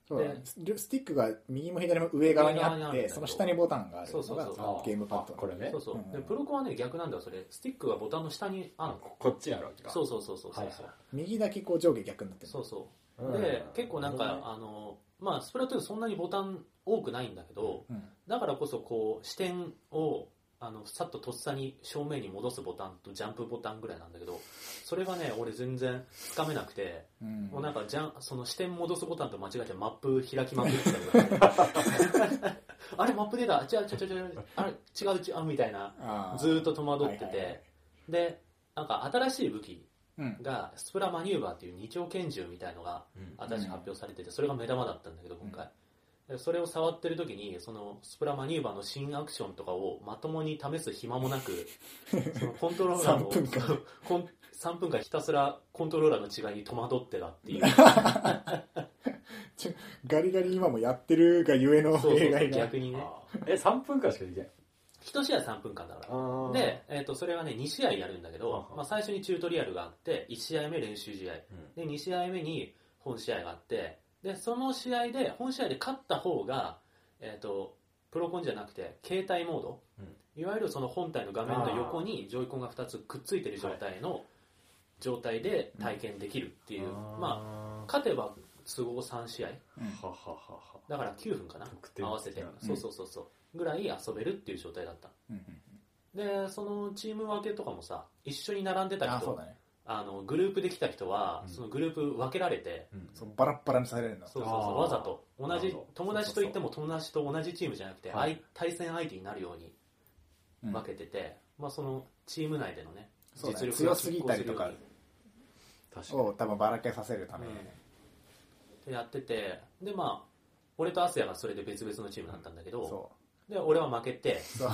そうだね。スティックが右も左も上側にあってその下にボタンがあるのそうそうそう。がゲームパッドあこれね。そうそう、うん。でプロコンはね逆なんだよそれ。スティックがボタンの下にあるの。ここっちにあるわけかそうそうそうそうそう、はいはい右だけこう上下逆になってるそうそう。うん。で結構なんか、なるほあのまあスプラトゥーンそんなにボタン多くないんだけど、うん。だからこそこう視点をあのさっととっさに正面に戻すボタンとジャンプボタンぐらいなんだけどそれがね俺全然つかめなくて、うん。もうなんかじゃんその視点戻すボタンと間違えてマップ開きまくってた あれマップ出た？違う違う違う違うあれ違う違うみたいな。ずーっと戸惑ってて、はいはいはい。でなんか新しい武器うん。がスプラマニューバーっていう二丁拳銃みたいのがうん。新しく発表されててそれが目玉だったんだけど今回、でそれを触ってる時にそのスプラマニューバーの新アクションとかをまともに試す暇もなく そのコントローラーの3分コン3分間ひたすらコントローラーの違いに戸惑ってたっていう。ガリガリ今もやってるがゆえのそうそう映画が。逆にね。え3分間しかできない？1試合3分間だから。で、えー、とそれがね2試合やるんだけど、まあ、最初にチュートリアルがあって1試合目練習試合。で2試合目に本試合があってでその試合で本試合で勝った方が、えー、とプロコンじゃなくて携帯モード、いわゆるその本体の画面の横にジョイコンが2つくっついてる状態の状態で体験できるっていう、まああ勝てば都合3試合。うん。はははは。だから9分かな？合わせて、うん。そうそうそうそう。ぐらい遊べるっていう状態だった。うんでそのチーム分けとかもさ一緒に並んでた人あそうだねあのグループで来た人は、うん。そのグループ分けられて、うん。そうバラッバラにされるの。そうそうそうわざと。同じ友達といっても友達と同じチームじゃなくて、はい相対戦相手になるようにうん。分けてて、まあ、そのチーム内でのねそうだね。が強すぎたりとか。確かに。を多分ばらけさせるために。うん。でやっててでまあ俺とアスヤがそれで別々のチームだったんだけど、そで俺は負けて。うそう。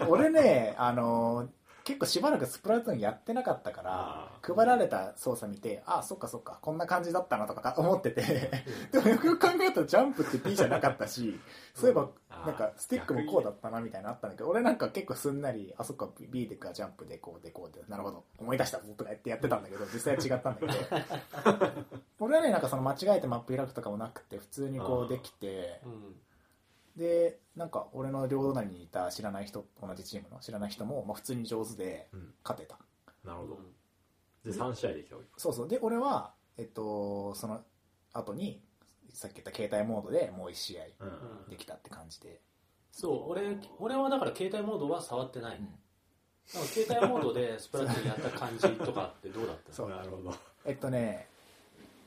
俺ねあの結構しばらくスプラトゥーンやってなかったからあ配られた操作見てあそっかそっかこんな感じだったなとか思ってて。でもよくよく考えたらジャンプって P じゃなかったしそういえばなんかスティックもこうだったなみたいなのあったんだけど俺なんか結構すんなりあそっか B でかジャンプでこうでこうでなるほど思い出したぞとかやってやってたんだけど実際は違ったんだけど。俺はねなんかその間違えてマップ開くとかもなくて普通にこうできてうんでなんか俺の両隣にいた知らない人同じチームの知らない人も、まあ、普通に上手でうん。勝てた。なるほど。で3試合できたわけそうそう。で俺はえっとその後にさっき言った携帯モードでもう1試合できたって感じで、そう。俺俺はだから携帯モードは触ってない、うん。なんか携帯モードでスプラトゥーンやった感じとかってどうだったの？そう。なるほど。えっとね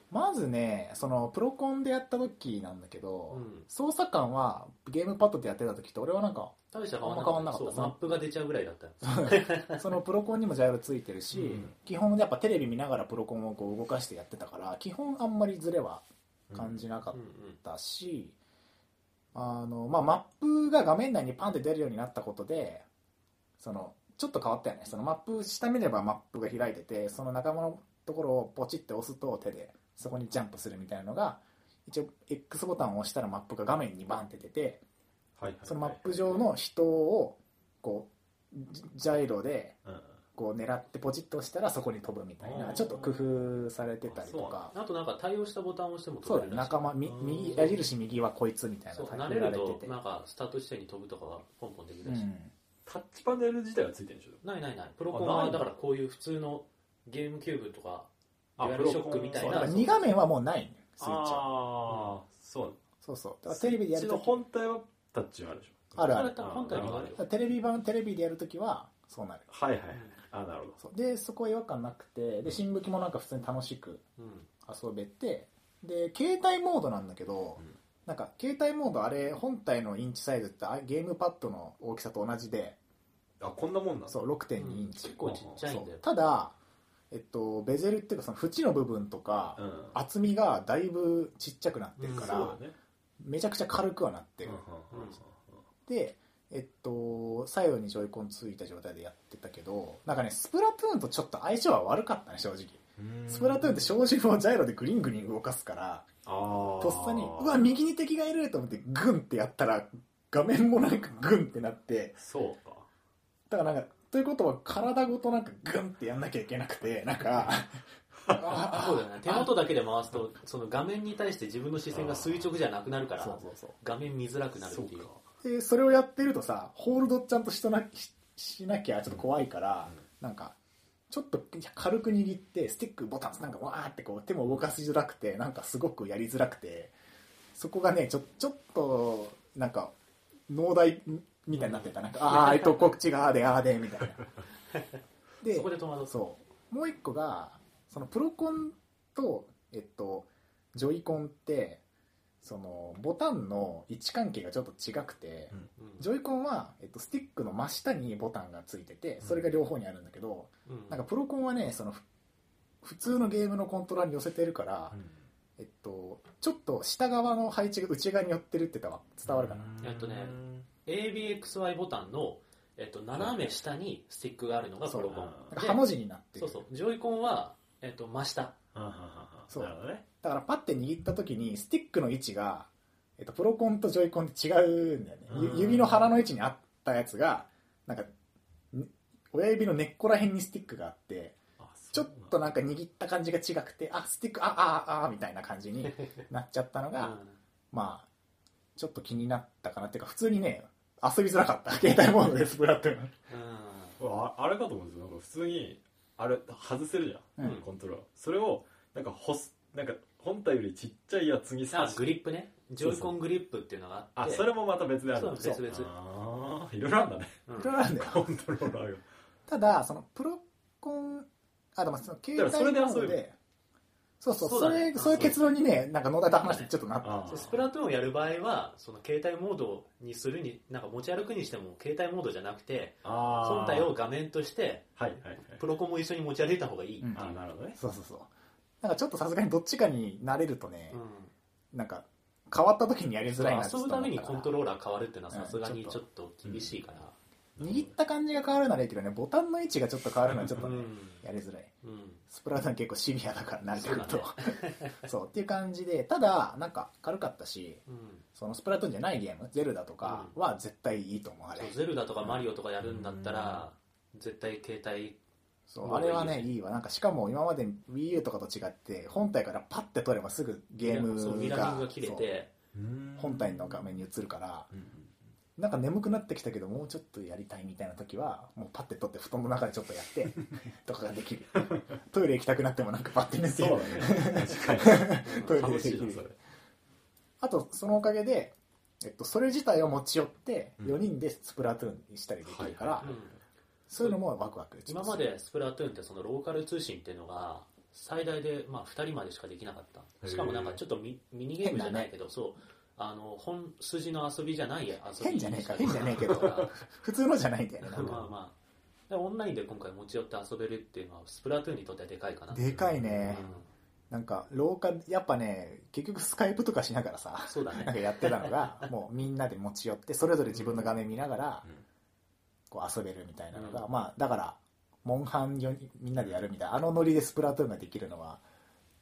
まずねそのプロコンでやった時なんだけど、うん。操作感はゲームパッドでやってた時と俺はなんか大した変わんなあんま変わんなかった。マップが出ちゃうぐらいだったよ。そのプロコンにもジャイロついてるし、うん。基本やっぱテレビ見ながらプロコンをこう動かしてやってたから基本あんまりズレは感じなかったし、あのまあ、マップが画面内にパンって出るようになったことでそのちょっと変わったよね。そのマップ下見ればマップが開いててその仲間のところをポチって押すと手でそこにジャンプするみたいなのが一応 X ボタンを押したらマップが画面にバンって出てはいはいそのマップ上の人をこうジジャイロでうん。こう狙ってポチッと押したらそこに飛ぶみたいなちょっと工夫されてたりとか。あとなんか対応したボタンを押してもそうだねらしい仲間右矢印右はこいつみたいなそうの慣れるがれてて。となんかスタート地点に飛ぶとかはポンポンできるし、うん。タッチパネル自体はついてるんでしょ？ないないない。プロコンはだからこういう普通のゲームキューブとかあデュアルショックみたいうな。そだから2画面はもうないのスイッチは。ああそう。そうそう。だからテレビでやると本体はタッチはあるでしょ。あるある。あれ本体にもある。よテレビ版テレビでやるときはそうなる。はいはい。あなるほど。そう。でそこは違和感なくてで新武器もなんか普通に楽しくうん。遊べてで携帯モードなんだけど、うん。なんか携帯モードあれ本体のインチサイズってあゲームパッドの大きさと同じで。あこんなもんなそう6.2インチ、結構ちっちゃいんだよただ、えっと、ベゼルっていうかその縁の部分とか、うん。厚みがだいぶちっちゃくなってるから、めちゃくちゃ軽くはなってる、でえっと左右にジョイコンついた状態でやってたけどなんかねスプラトゥーンとちょっと相性は悪かったね正直。スプラトゥーンって照準をジャイロでグリングリン動かすからとっさにうわ右に敵がいると思ってグンってやったら画面もなんかグンってなってそうか。だからなんかということは体ごとなんかグンってやんなきゃいけなくてなんかあ そうだよね。手元だけで回すとその画面に対して自分の視線が垂直じゃなくなるからそうそうそう。画面見づらくなるっていう。そでそれをやってるとさホールドちゃんとしとなししなきゃちょっと怖いから、なんかちょっと軽く握ってスティックボタンなんかわーってこう手も動かしづらくてなんかすごくやりづらくてそこがねちょちょっとなんか農大みたいになってた。なんかあ あーえっとこっちがあーであーでみたいな。でそこで戸惑そう。もう一個がそのプロコンとえっとジョイコンってそのボタンの位置関係がちょっと違くて、ジョイコンは、えっと、スティックの真下にボタンがついててそれが両方にあるんだけど、うん。なんかプロコンはねそのふ普通のゲームのコントローラーに寄せてるから、えっと、ちょっと下側の配置が内側に寄ってるってたら伝わるかな、えっとね ABXY ボタンの、えっと、斜め下にスティックがあるのがプロコン。なんかハの字になってる。そうそう。ジョイコンは、えっと、真下。そう。なるほどね。だからパッて握った時にスティックの位置が、えっと、プロコンとジョイコンって違うんだよね。ゆうん。指の腹の位置にあったやつがなんかん親指の根っこら辺にスティックがあってちょっとなんか握った感じが違くてあスティックあああみたいな感じになっちゃったのが、まあちょっと気になったかなっていうか普通にね遊びづらかった。携帯モードでスプラトゥーン。うん。うんああれかと思うんですよ。なんか普通にあれ外せるじゃん、うん。コントローラー。それをなんか干すなんか本体よりちっちゃいやつにあ刺してグリップね。ジョイコングリップっていうのがあって。あそれもまた別であるんだそう別々。ああいろいろあるんだね。うん。いろいろあるんだよ。コントローラーが。ただそのプロコンあでもその携帯だからそれで遊べるモードでそうそうそうだね。それそういう結論にねなんか野田と話してちょっとなった。スプラトゥーンをやる場合はその携帯モードにするになんか持ち歩くにしても携帯モードじゃなくてあー本体を画面としてはいはいはい。プロコンも一緒に持ち歩いた方がいいう、うん。あーなるほどね。そうそうそう。なんかちょっとさすがにどっちかになれるとねう、ん。なんか変わった時にやりづらいなって遊ぶためにコントロローラー変わるっていうのはうんさすがにちょっちょっと厳しいから、握った感じが変わるならいいけどねボタンの位置がちょっと変わるのはちょっとね、うん。やりづらい。うん。スプラトゥーン結構シビアだから慣れてくると。そう そう,、っていう感じでただなんか軽かったしうん。そのスプラトゥーンじゃないゲームゼルダとかは絶対いいと思うあれそうゼルダとかマリオとかやるんだったら、絶対携帯そうあれはねいいわ。なんかしかも今まで WiiU とかと違って本体からパッて取ればすぐゲームそうミラーリングが切れて。本体の画面に映るからうんなんか眠くなってきたけどもうちょっとやりたいみたいな時はもうパッて取って布団の中でちょっとやって とかができる。トイレ行きたくなってもなんかパッて寝てそうだね確かトイレにでできる。あとそのおかげで、えっと、それ自体を持ち寄ってうん。4人でスプラトゥーンにしたりできるから、はい。うんそういうのもワクワク。今までスプラトゥーンってそのローカル通信っていうのが最大でまあ2人までしかできなかった。しかもなんかちょっとミミニゲームじゃないけど、そうあの本筋の遊びじゃない遊び変じゃねえか変じゃねえけど。普通のじゃないんだよねなんか。まあまあ。でオンラインで今回持ち寄って遊べるっていうのはスプラトゥーンにとってはでかいかなでかいね、うなんか廊下やっぱね結局スカイプとかしながらさんそうだね。なんかやってたのが もうみんなで持ち寄ってそれぞれ自分の画面見ながらうん。こう遊べるみたいなのが、うん。まあだからモンハンよみんなでやるみたいなあのノリでスプラトゥーンができるのは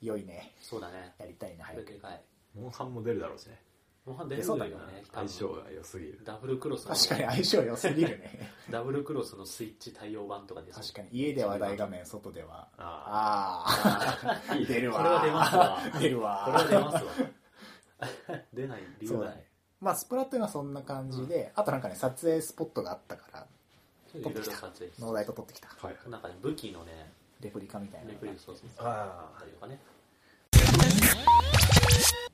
良いね。そうだね。やりたいな早く。これでかいモンハンも出るだろうしねモンハン出るそうだよ。よね相性が良すぎる。ダブルクロスの確かに相性良すぎるね。ダブルクロスのスイッチ対応版とかです確かに家では大画面外では。ああ出るわこれは出ますわ。出るわこれは出ますわ。出ない理由がない。まあスプラトゥーンはそんな感じで、あとなんかね撮影スポットがあったからいろいろ撮影して。農大と撮ってきた。なんかね武器のねレプリカみたいなレプリそうそうそうああったりとかね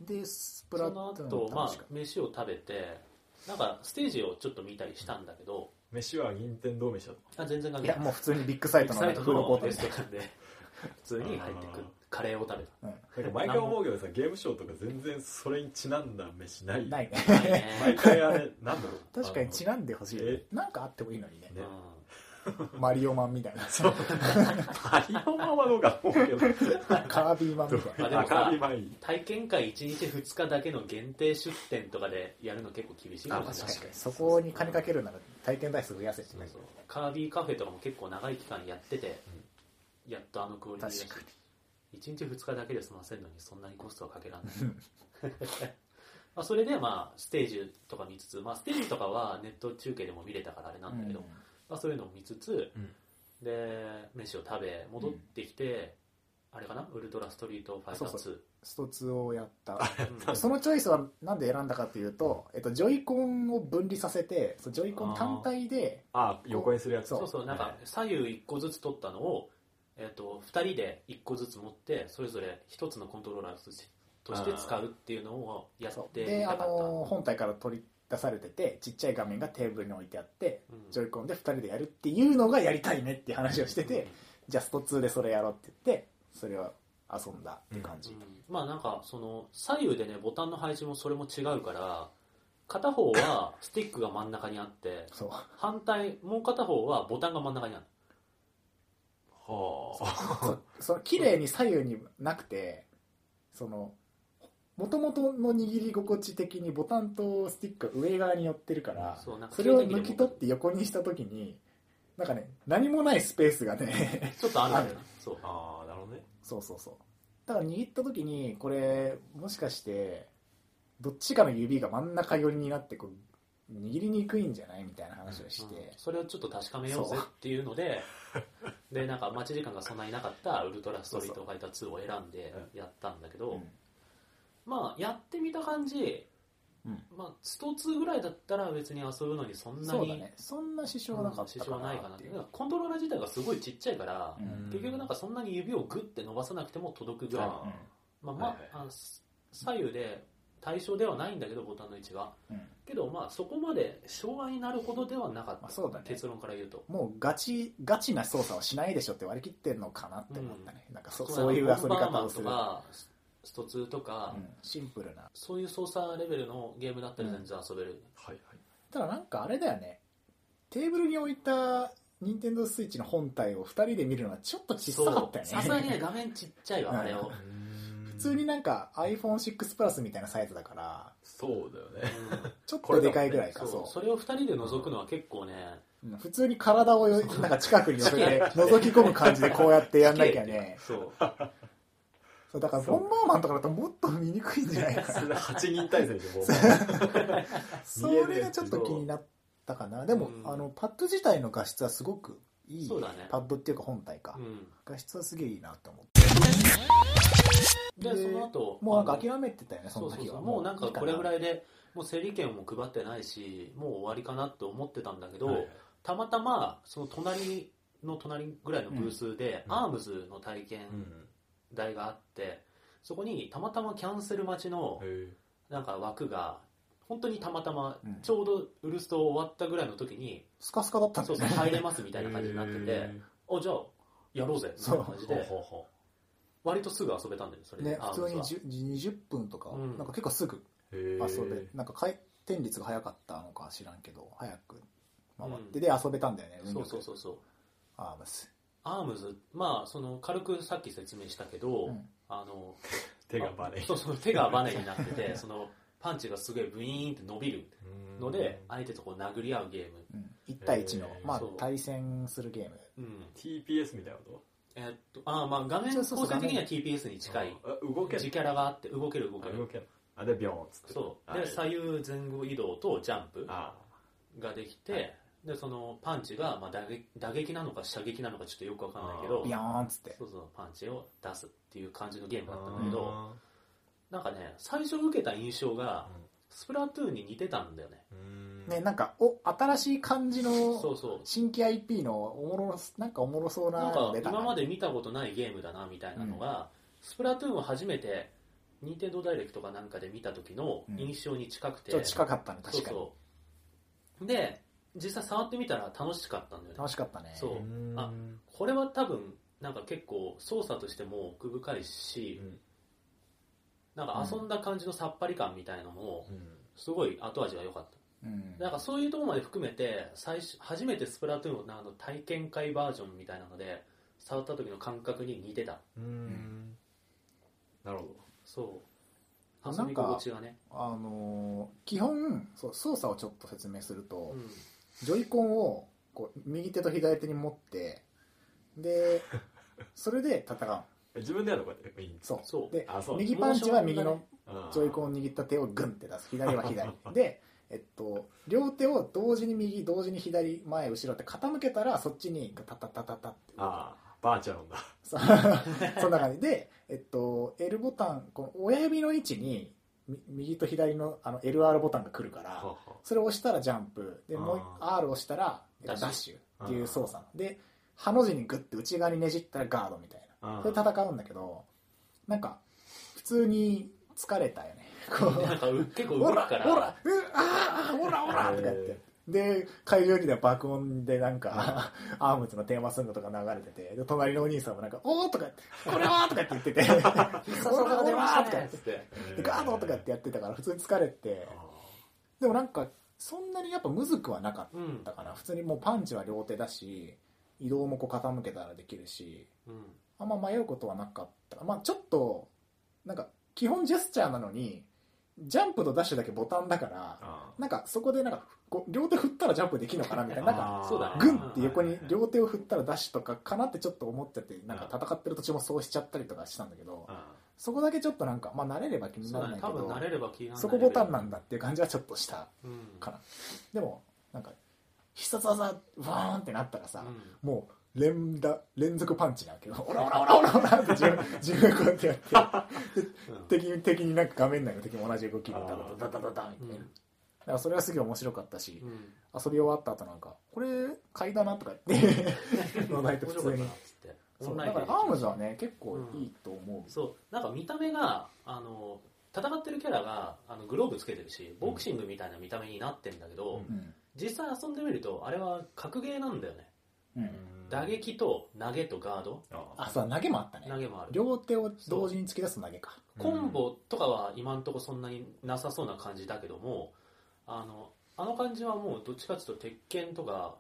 でスプラそのトゥーン後ま楽しか飯を食べてなんかステージをちょっと見たりしたんだけど飯は銀天堂飯だとあ全然関係ない。たいやもう普通にビッグサイトのなんかサイトのフードコート。みレストランで。普通に入ってくる。カレーを食べた。うん。なんか毎回思うけどさゲームショーとか全然それにちなんだ飯ないないね。毎回あれなんだろう。確かにちなんでほしいえ？なんかあってもいいのにね。ねマリオマンみたいな。そう。パリオマンはどうかと思うけど。カービィマンみたいなあでもさ赤ビマイ体験会1日2日だけの限定出店とかでやるの結構厳しいかもしれない。確かに。そこに金かけるなら体験台数増やせ。ってうそう。カービィカフェとかも結構長い期間やってて、やっとあのクオリティだし。確か1日2日だけで済ませるのにそんなにコストはかけらん。な いまあそれでまあステージとか見つつ、まあ、ステージとかはネット中継でも見れたからあれなんだけど、うんまあ、そういうのを見つつ、うん。で飯を食べ戻ってきて、あれかな？ウルトラストリートファイター2そうスト2をやった。うん。そのチョイスはなんで選んだかというと、えっと、ジョイコンを分離させてジョイコン単体であ横にするやつ。そうそう。なんか左右1個ずつ取ったのを、えっと2人で1個ずつ持ってそれぞれ1つのコントローラーとして使うっていうのをやってみであの本体から取り出されててちっちゃい画面がテーブルに置いてあってうん。ジョイコンで2人でやるっていうのがやりたいねっていう話をしてて、じゃあスト2でそれやろうって言ってそれを遊んだって感じ、うん。まあなんかその左右でねボタンの配置もそれも違うから片方は スティックが真ん中にあってそう。反対もう片方はボタンが真ん中にある。はあ。そう。その綺麗に左右になくてそのもともとの握り心地的にボタンとスティックが上側に寄ってるからそれを抜き取って横にした時になんかね何もないスペースがねちょっとあるんだよね そう。ああなるほどね。そうそうそう。だから握った時にこれもしかしてどっちかの指が真ん中寄りになってこう握りにくいんじゃないみたいな話をして、うんそれをちょっと確かめようぜっていうので でなんか待ち時間がそんなになかったウルトラストリートファイター2を選んでやったんだけど、うんまあやってみた感じ、うん。まあスト2ぐらいだったら別に遊ぶのにそんなにそうだね。そんな支障はなかった支か障はないかなってなっていう、コントローラー自体がすごいちっちゃいから、うん。結局なんかそんなに指をグッて伸ばさなくても届くぐらいの。あまあまあ,、はいはい。あの左右で対象ではないんだけどボタンの位置が。うん。けどまあそこまで障害になるほどではなかった、まあそうだね。結論から言うと。もうガチガチな操作はしないでしょって割り切ってるのかなって思ったね、なんかそそういう遊び方をする、とかスト2とか、うん。シンプルな。そういう操作レベルのゲームだったら全然遊べる、はいはい。ただなんかあれだよね。テーブルに置いた任天堂スイッチの本体を2人で見るのはちょっと小さかったよね。さすがにね画面ちっちゃいわ、うんあれを、普通になんか iPhone6 プラスみたいなサイズだからそうだよね。うん。ちょっとでかいぐらいかそう。そう。それを2人で覗くのは結構ね、うん。普通に体をよなんか近くに寄せて覗き込む感じでこうやってやんなきゃね。そうそうだからボンバーマンとかだともっと見にくいんじゃないかな。それ8人体制でもう。それがちょっと気になったかな。でも、うんあのパッド自体の画質はすごくいい。そうだね。パッドっていうか本体か、うん。画質はすげえいいなと思って。でその後もうなんか諦めてたよねそそうそうの時はそう。もうなんかこれぐらいいでもう整理券も配ってないしもう終わりかなって思ってたんだけど、はい。たまたまその隣の隣ぐらいのブースで、うん。アームズの体験うん台があってそこにたまたまキャンセル待ちのへなんか枠が本当にたまたまうん。ちょうどウルスト終わったぐらいの時に、スカスカだったんだよね。そうそう入れますみたいな感じになっててへあじゃあやろうぜみたいな感じで割とすぐ遊べたんだよそれで、ね普通にアームズは10 20分とか、うん。なんか結構すぐ遊ーべなんか回転率が早かったのか知らんけど早く回って、うん。で遊べたんだよねそうそうそうそう。アームス、アームズまあその軽くさっき説明したけど、うん。あの手がバネ。そうそう手がバネになってて そのパンチがすごいブイーンって伸びるので相手とこう殴り合うゲーム、うん、1対1の、へー。まあ対戦するゲーム。うん、TPS みたいなこえーっとあーまあ画面構成的には TPS にと近い。あ動ける。自キャラがあって動ける動ける。あ動ける。あでビョーンっつって。そう。はいで左右前後移動とジャンプあができてでそのパンチがまあ打撃打撃なのか射撃なのかちょっとよくわかんないけどビヨーンっつって。そうそうパンチを出すっていう感じのゲームあだったんだけどなんかね最初受けた印象がスプラトゥーンに似てたんだよね。うん。ねなんかお新しい感じのそうそう。新規 IP のおもろなんかおもろそうななんか今まで見たことないゲームだなみたいなのが、スプラトゥーンを初めて任天堂ダイレクトかなんかで見た時の印象に近くて、ちょっと近かったね確かに。そうそう。で実際触ってみたら楽しかったんだよね。楽しかったね。そう。うん。あこれは多分なんか結構操作としても奥深いし、うん。なんか遊んだ感じのさっぱり感みたいなのもうん。すごい後味が良かった。うん。なんかそういうところまで含めて最初初めてスプラトゥーンのあの体験会バージョンみたいなので触った時の感覚に似てた。うん。なるほど。そう。なんか遊び心地がね。あのー基本そう操作をちょっと説明すると、うんジョイコンをこう右手と左手に持ってでそれで戦う。自分でやるの？こうやってそう。そう。であそう。右パンチは右のジョイコンを握った手をグンって出す。左は左。で、えっと、両手を同時に右同時に左前後ろって傾けたらそっちにタタタタタって。あーバーチャルなんだ。そんな感じ。で、えっと、L ボタンこの親指の位置にみ右と左のあの LR ボタンが来るからはそれを押したらジャンプ。でもうあ R を押したらダダッシュっていう操作。でハの字にグッて内側にねじったらガードみたいな。あそれで戦うんだけどなんか普通に疲れたよね。こう。なんかう結構ほら動くから。ほらうああほらほらとか言ってで会場には爆音でなんか アームズのテーマソングとか流れててで隣のお兄さんもなんか「おー」とか言って「これは」とかって言って。て「必殺技が出まとか言っててでガードとかってやってたから普通に疲れてでもなんかそんなにやっぱむずくはなかうんったかな。普通にもうパンチは両手だし移動もこう傾けたらできるしうん。あんま迷うことはなかった。まあちょっとなんか基本ジェスチャーなのにジャンプとダッシュだけボタンだからあ。なんかそこでなんかこう両手振ったらジャンプできるのかなみたいな。なんかグンって横に両手を振ったらダッシュとかかなってちょっと思っちゃってなんか戦ってる途中もそうしちゃったりとかしたんだけどあそこだけちょっとなんかまあ慣れれば気にならないけどね多分慣れれば気にならないそこボタンなんだっていう感じはちょっとしたうん。かなでもなんか必殺技ワーンってなったらさ、うん。もう連打連続パンチなわけどオラ オラオラオラオラって自分 自分がこうやってやってうん。敵に敵になんか画面内の敵も同じ動きでダダダダダダダみたいな、からそれはすげえ面白かったし、うん。遊び終わった後なんかこれ買いだなとか言って のないと普通に。面白かったなっつって。そうだからアームズはね結構いいと思う、そう。なんか見た目があの戦ってるキャラがあのグローブつけてるしボクシングみたいな見た目になってんだけど、うん。うん実際遊んでみるとあれは格ゲーなんだよね。うん。打撃と投げとガード。ああ。そう投げもあったね。投げもある。両手を同時に突き出す投げか。コンボとかは今んとこそんなになさそうな感じだけどもあのあの感じはもうどっちかっていうと鉄拳とか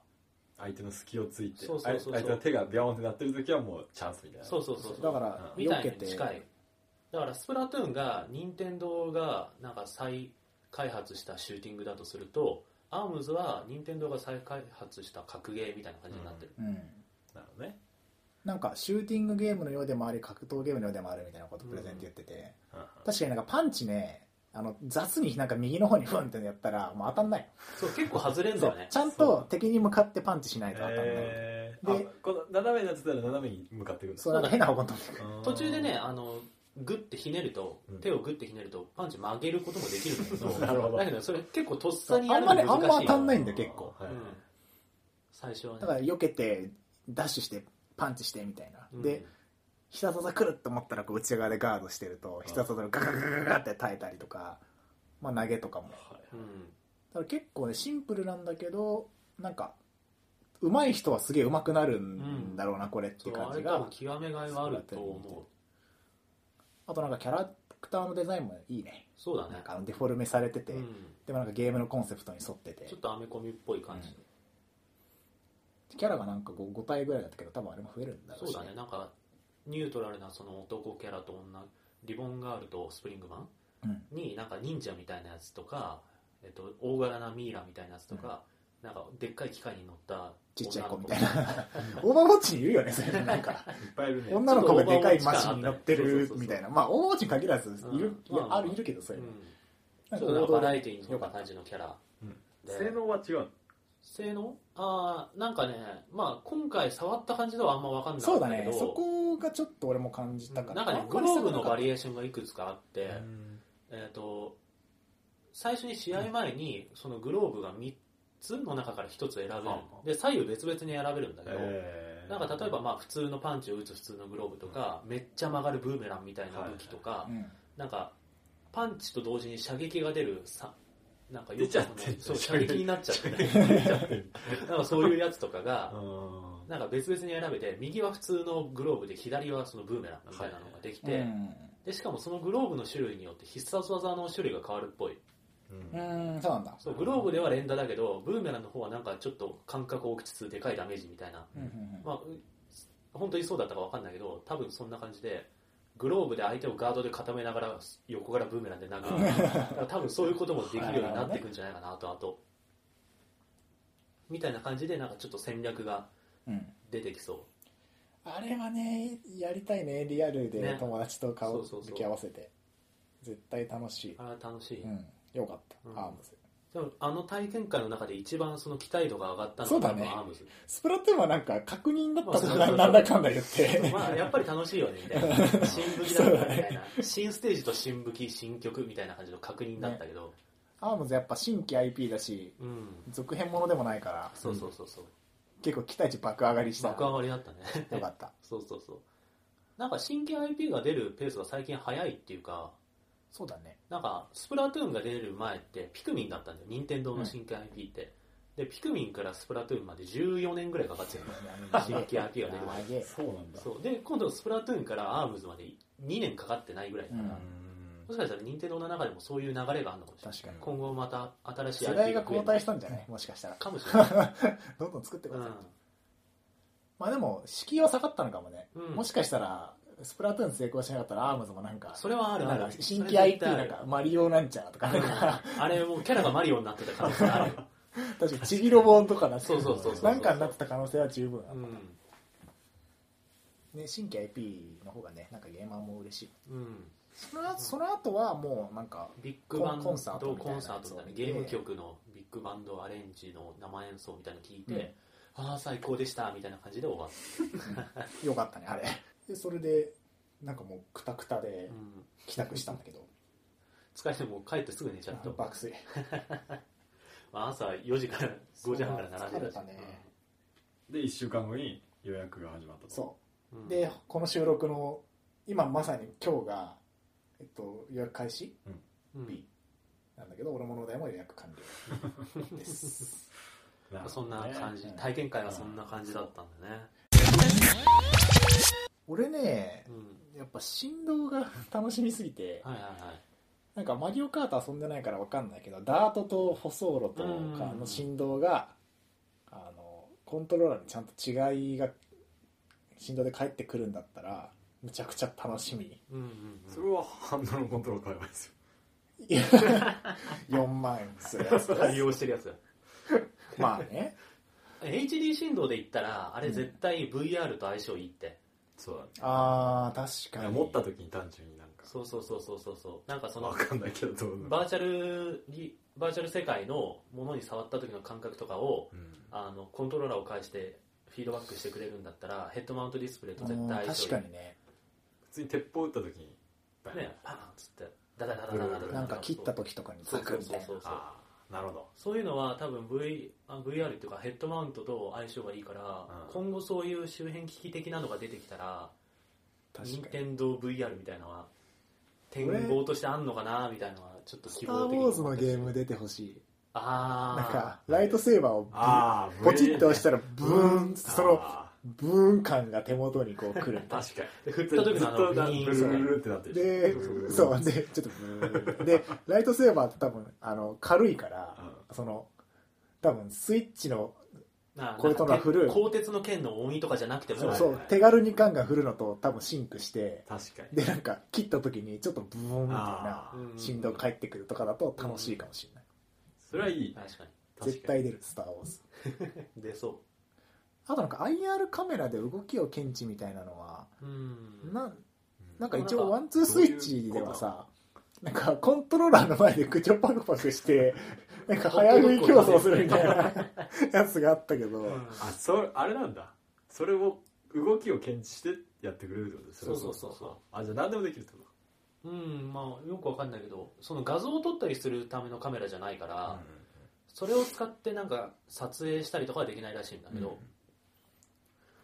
相手の隙をついてそうそうそうそう。あ相手の手がビャーンってなってる時はもうチャンスみたいな。そうそうそうそう。だからみたい避けて。に近い。だからスプラトゥーンが任天堂がなんか再開発したシューティングだとするとアームズは任天堂が再開発した格ゲーみたいな感じになってる、うん。なるほどね。なんかシューティングゲームのようでもあり格闘ゲームのようでもあるみたいなことをプレゼント言ってて、うん。確かになんかパンチねあの雑になんか右の方にフンってやったらもう当たんない。そう結構外れんだよね。ちゃんと敵に向かってパンチしないと当たんない、えー、であこの斜めになってたら斜めに向かってくるそうなんか変な方向に。飛ん。でくる途中でねあのグッてひねるとうん。手をグッてひねるとパンチ曲げることもできるんだけど なるほど。だけどそれ結構とっさにやあんまねるの難しいあんま当たんないんだよ結構。はいうん。最初はね。だから避けてダッシュしてパンチしてみたいな、うん。で必殺技来るって思ったらこう内側でガードしてると必殺技がガガガガガガって耐えたりとか、まあ、投げとかも。うん。だから結構ねシンプルなんだけどなんか上手い人はすげえ上手くなるんだろうな、これって感じが極めがいはあると思あとなんかキャラクターのデザインもいいね。うそうだね。なんかあのデフォルメされてて、うん。でもなんかゲームのコンセプトに沿ってて。ちょっとアメコミっぽい感じ、キャラがなんか 5, 体ぐらいだったけど多分あれも増えるんだろうし、そうだね。なんかニュートラルなその男キャラと女リボンガールとスプリングマンうん。になんか忍者みたいなやつとか、えっと、大柄なミイラみたいなやつとか、なんかでっかい機械に乗ったちっちゃい子み女のたいな。オーバーウォッチにいるよねそれ。なんか。いっぱいいるね。女の子がでかいマシンに乗ってるみたいな。まあオーバーウォッチに限らずいる、うん。いあるいるけどそれ、うん。なんちょっとバラエティーによかったよか感じのキャラうん。で性能は違う性能？ああなんかねまあ今回触った感じではあんま分かんなかそうだね。そこがちょっと俺も感じたからなんかねグローブのバリエーションがいくつかあって、うん。えっ、と最初に試合前にそのグローブが3つの中から1つ選べる、うんで左右別々に選べるんだけど、えー。なんか例えばまあ普通のパンチを打つ普通のグローブとか、めっちゃ曲がるブーメランみたいな武器とか、うん。なんかパンチと同時に射撃が出るさなんかよく出ちゃってんそうん 射撃になっちゃって なんかそういうやつとかがうん。なんか別々に選べて右は普通のグローブで左はそのブーメランみたいなのができて、うん。でしかもそのグローブの種類によって必殺技の種類が変わるっぽい。うん。うんそうなんだ。そうグローブでは連打だけどブーメランの方はなんかちょっと感覚を大きつつでかいダメージみたいな、まあ、う本当にそうだったか分かんないけど多分そんな感じでグローブで相手をガードで固めながら横からブーメランで殴る。多分そういうこともできるようになっていくんじゃないかなあと。あとみたいな感じでなんかちょっと戦略がうん出てきそあれはねやりたいね。リアルでね。友達と顔そうそうそう。向き合わせて。絶対楽しい。あれは楽しい、うん。よかった、うん。アームズでもあの体験会の中で一番その期待度が上がったのがそうだね。アームズ。スプラトゥーンはなんか確認だったもんななんだかんだ言って。まあやっぱり楽しいよね。みたいな新武器だったみたいな新ステージと新武器新曲みたいな感じの確認だったけど、アームズやっぱ新規 IP だしうん。続編ものでもないからそうそうそうそう。結構期待値爆上がりした。爆上がりだったね。よかった。そうそうそう。なんか新規 IP が出るペースが最近早いっていうかそうだね。なんかスプラトゥーンが出る前ってピクミンだったんだよ。任天堂の新規 IP って、でピクミンからスプラトゥーンまで14年ぐらいかかってるの。新規 IP が出るまで。そうなんだ。そう。で今度スプラトゥーンからアームズまで2年かかってないぐらいだから、うん。うんもしかしたら任天堂の中でもそういう流れがあるのかもしれない。確かに。今後また新しい世代が交代したんじゃない？もしかしたら。かもしれない、どんどん作ってくうださい、まあでも敷居は下がったのかもね、うん。もしかしたらスプラトゥーン成功しなかったらアームズもなんかそれはある。なんか新規 IP なんかマリオなんちゃらとかあれもうキャラがマリオになってた可能性あるよ、確かにちびロボンとかなってそうそうそうそうなんかになってた可能性は十分。ある、うん。ね、新規 IP の方がねなんかゲーマーも嬉しい。うん、そのその後はもうなんかビッグバンドコンサートみたいなコンサートみたいなゲーム曲のビッグバンドアレンジの生演奏みたいなの聞いて、ああ最高でしたみたいな感じで終わっ よかったねあれでそれでなんかもうクタクタた、でうん、帰宅したんだけど。疲れてもう帰ってすぐ寝ちゃった、爆睡。まあ、朝4時から5時半から並んで疲れしたね。で1週間後に予約が始まったと。そう。うん。でこの収録の今まさに今日が、えっと、予約開始うん。日なんだけど俺もの代も予約完了 です。なるほそんな感じ、うん。体験会はそんな感じだったんだね、俺ねうん、やっぱ振動が 楽しみすぎてはいはいはい。なんかマリオカート遊んでないから分かんないけどダートと舗装路とうん。かの振動があのコントローラーにちゃんと違いが振動で返ってくるんだったらむちゃくちゃ楽しみ。うんうんうん。それはハンドルのコントロール買えばいいですよ。4万円するやつ対応してるやつ。まあね。HD 振動で言ったらあれ絶対 VR と相性いいって、そうだね。あ確かに。持った時に単純になんか。そうそうそうそうそうそう。なんかその分かんないけど。どうバーチャルにバーチャル世界のものに触った時の感覚とかを、うん、あのコントローラーを介してフィードバックしてくれるんだったらヘッドマウントディスプレイと絶対確かにね。普通に鉄砲撃った時にね。パンっつってダダダダダダなんか切った時とかにダダダダダダダダそうそうそうなるほど。そういうのは多分 v あ VR っていうかヘッドマウントと相性がいいから、うん。今後そういう周辺機器的なのが出てきたら任天堂 VR みたいなのは展望としてあんのかなみたいなのはちょっとスター・希望的にウォーズのゲーム出てほしい。ああなんかライトセーバーをポチッと押したらブーンってそのあブーン感が手元にこう来る。ー 確かに。で振った時のあのブルル。ってなってるでしそうでちょっとブー。ンでライトセーバーって多分あの軽いからその多分スイッチのあこれとの振る鋼鉄の剣の音とかじゃなくても。そう手軽にガンガン振るのと多分シンクして確かに。でなんか切った時にちょっとブーンみたいな振動返ってくるとかだと楽しいかもしれない。それはいい。確かに。絶対出るスター・ウォーズ。出そあとなんか IR カメラで動きを検知みたいなのはううん。ななんかでもなんか一応ワンツースイッチではさなんかコントローラーの前で口をパクパクして なんか早食い競争するみたいな やつがあったけど、うん。あそあれなんだ。それを動きを検知してやってくれるってこと？ですそうそうそう。そうあじゃあ何でもできるってこうんまあよくわかんないけどその画像を撮ったりするためのカメラじゃないから、とそれを使ってなんか撮影したりとかはできないらしいんだけど、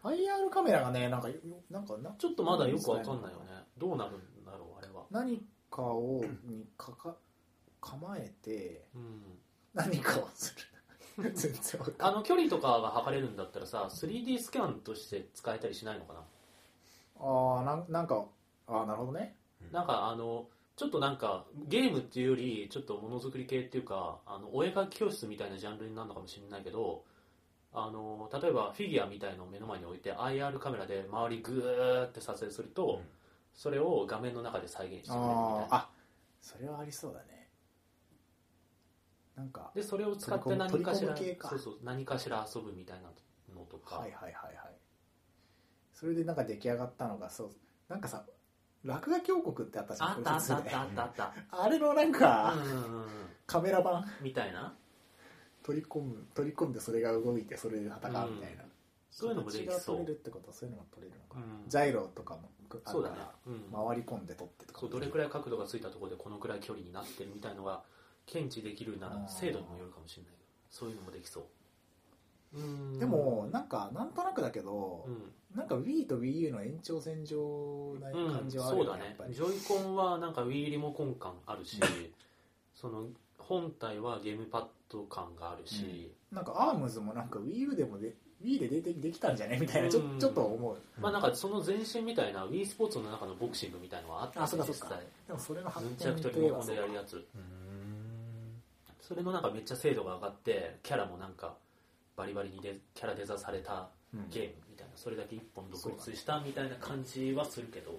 IR カメラがねなんかよなんかなちょっとまだよくわかんないよね。どうなるんだろうあれは。何かをにかか構えてうん。何かをする。全然わかんあの距離とかが測れるんだったらさ 3D スキャンとして使えたりしないのかな、ああなんなんかああなるほどね。なんかあのちょっとなんかゲームっていうよりちょっとものづくり系っていうかあのお絵描き教室みたいなジャンルになるのかもしれないけどあの例えばフィギュアみたいのを目の前に置いて IR カメラで周りグーって撮影すると、うん。それを画面の中で再現してくれるみたいな。あそれはありそうだね。なんかでそれを使って何かしらそうそう何かしら遊ぶみたいなのとか、はいはいはいはい。それでなんか出来上がったのがそうなんかさ落書き王国ってあったじゃんあったあったあったあった。あれのなんか、うんうんうん。カメラ版。みたいな取り込む取り込んでそれが動いてそれで戦うみたいな、うん。そういうのもできそう。取れるってことはそういうのが取れるのか、うん。ジャイロとかもあそうだね。るから、うん。回り込んで取ってとか。そうどれくらい角度がついたところでこのくらい距離になってるみたいのが検知できるなら精度にもよるかもしれないけどそういうのもできそう。うん。でもなんかなんとなくだけどう、ん。なんか Wii と WiiU の延長線上なうん感じはあるそうだね。よねやっぱり。ジョイコンはなんか Wii リモコン感あるしその本体はゲームパッド感があるし、なんか ARMS もなんか WiiU でもで Wii で出てできたんじゃね？みたいなちょうんちょっと思う。まあなんかその前身みたいな Wii スポーツの中のボクシングみたいのはあったあそうかでもそれの発展とい。うでやるやつ。うん。それのなんかめっちゃ精度が上がってキャラもなんかバリバリにでキャラデザされたうん。ゲームみたいな。それだけ一本独立したみたいな感じはするけど、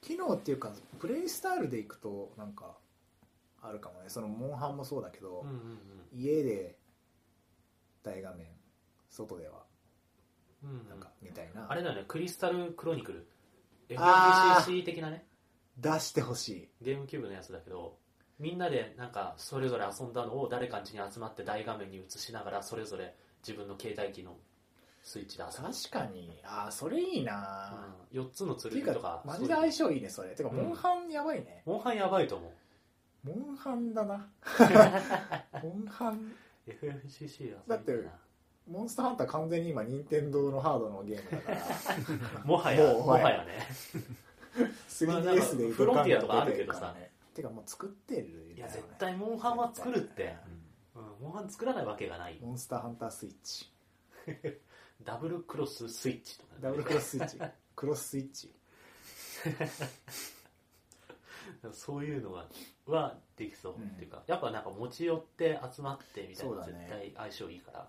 機能っていうかプレイスタイルでいくとなんかあるかもね。そのモンハンもそうだけど、うんうん家で大画面外ではうんうん。なんかみたいな、あれだよね。クリスタルクロニクル。FFCC 的なね。出してほしい。ゲームキューブのやつだけどみんなでなんかそれぞれ遊んだのを誰かん家に集まって大画面に映しながらそれぞれ自分の携帯機のスイッチで遊ぶ、確かに。ああそれいいな、うん、4つの剣とかマジで相性いいねそれ。てかうん。モンハンやばいね、モンハンやばいと思うモンハンだな。モンハン。FFCC はだってモンスターハンター完全に今任天堂のハードのゲームだから。もはやもはや。ね。3DS でフロンティアとかあるけどさ。ねてかもう作ってるよね。いや絶対モンハンは作るって、うん、モンハン作らないわけがない。モンスターハンタースイッチ。ダブルクロススイッチとか。ね、ダブルクロススイッチ。クロススイッチそういうのははできそう、うんっていうかやっぱなんか持ち寄って集まってみたいなそうだね。絶対相性いいから。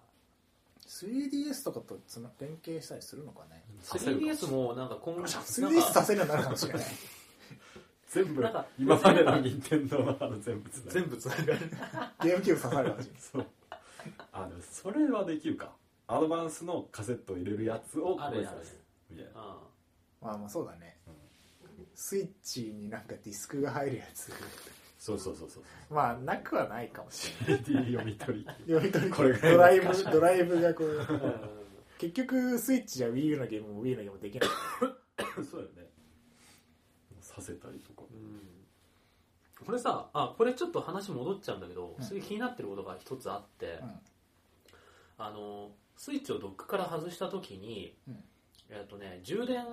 3DS とかとつな連携したりするのかね。させるか。3DS もなんか今後なんか 3DS させるようになるかもしれない。全部なんか今までの任天堂のあの全部つな全部つながる。ゲームキューブ刺さるかもしれないそうあでもそれはできるか。アドバンスのカセットを入れるやつをあるあるこれさすみたいな。うまあまあそうだね、スイッチになんかディスクが入るやつ。そうそうそうそう。まあなくはないかもしれない。CD 読み取り読み取りこれドライブドライブがこう。ん。結局スイッチじゃ WiiU のゲームも Wii のゲームもできない。そうよね。させたりとか。うん。これさあこれちょっと話戻っちゃうんだけど、うん。気になってることが一つあって、うん。あのスイッチをドックから外した時に、うん。えっとね充電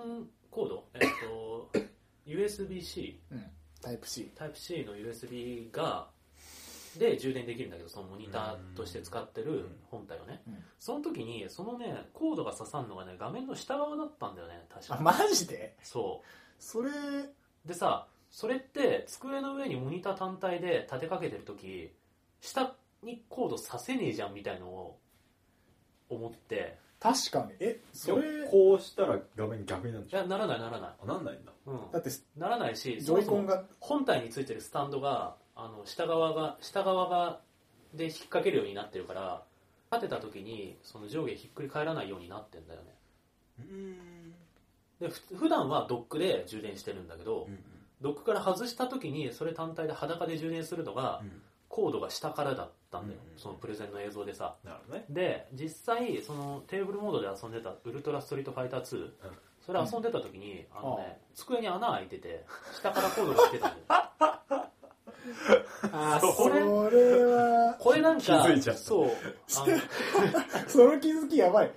コード、えっと USB-C うん。タイプ C タイプ C の USB がで充電できるんだけどそのモニターとして使ってる本体をね、うん。その時にそのねコードが刺さるのがね画面の下側だったんだよね確か。あマジで？そそれ？うでさそれって机の上にモニター単体で立てかけてる時下にコード刺せねえじゃんみたいのを思って確かに。えそれこうしたら画面逆になるんでしょ？いやならないならない、あなんないんだ。うん、だってならないしジョイコンそもそもが本体についてるスタンドがあの下側が下側がで引っ掛けるようになってるから立てた時にその上下ひっくり返らないようになってんだよね。でふ普段はドックで充電してるんだけど、ドックから外した時にそれ単体で裸で充電するのが、コードが下からだったんだよ、うん。そのプレゼンの映像でさ。なるほどね。で実際そのテーブルモードで遊んでたウルトラストリートファイター2、それ遊んでた時に、あのね机に穴開いてて下からコードが来てたんだよ あそれは。これなんか気づいちゃった。そう。あのその気づきやばい。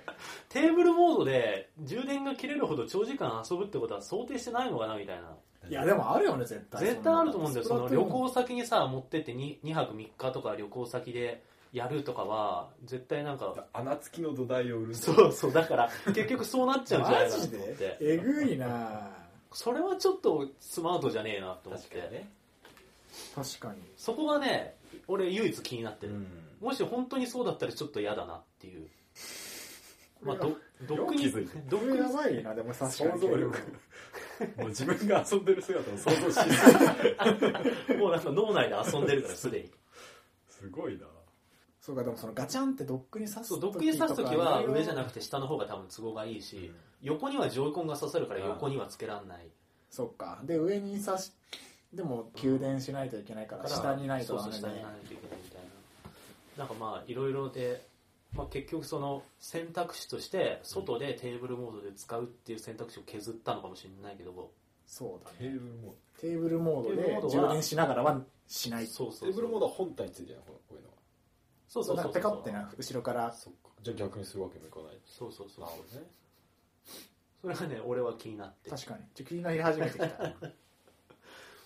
テーブルモードで充電が切れるほど長時間遊ぶってことは想定してないのかなみたいな。いやでもあるよね絶対。絶対あると思うんだよ。その旅行先にさ持ってって 2, 2泊3日とか旅行先でやるとかは絶対なんか穴付きの土台を売る。そうそうだから結局そうなっちゃうんじゃないかなマジと思って。で えぐいな。それはちょっとスマートじゃねえなと思って、ね確かに。そこがね俺唯一気になってる、うん。もし本当にそうだったらちょっと嫌だなっていう。まあどどっくによく気づやばいなでも確かに。想像力。もう自分が遊んでる姿を想像しすぎてもうなんか脳内で遊んでるからすでに。すごいな。そうかでもそのガチャンってドックに刺すそうドックに刺す時は上じゃなくくて下の方が多分都合がいいし、横にはジョイコンが刺さるから横にはつけらんない、そっか。で上に刺しでも給電しないといけないから下にないとそうそうダメで下にないといけないみたいななんかまあいろいろで、まあ、結局その選択肢として外でテーブルモードで使うっていう選択肢を削ったのかもしれないけどそうだテーねブルモード。テーブルモードテーブルモードでは充電しながらはしない。そうそうそう。テーブルモードは本体についてるのこういうのは。そうそうそうなんかペカってな後ろからそっか。じゃあ逆にするわけにもいかない。そうそうそう。なるほどね。それがね俺は気になって。確かに。ちょ気になり始めてきた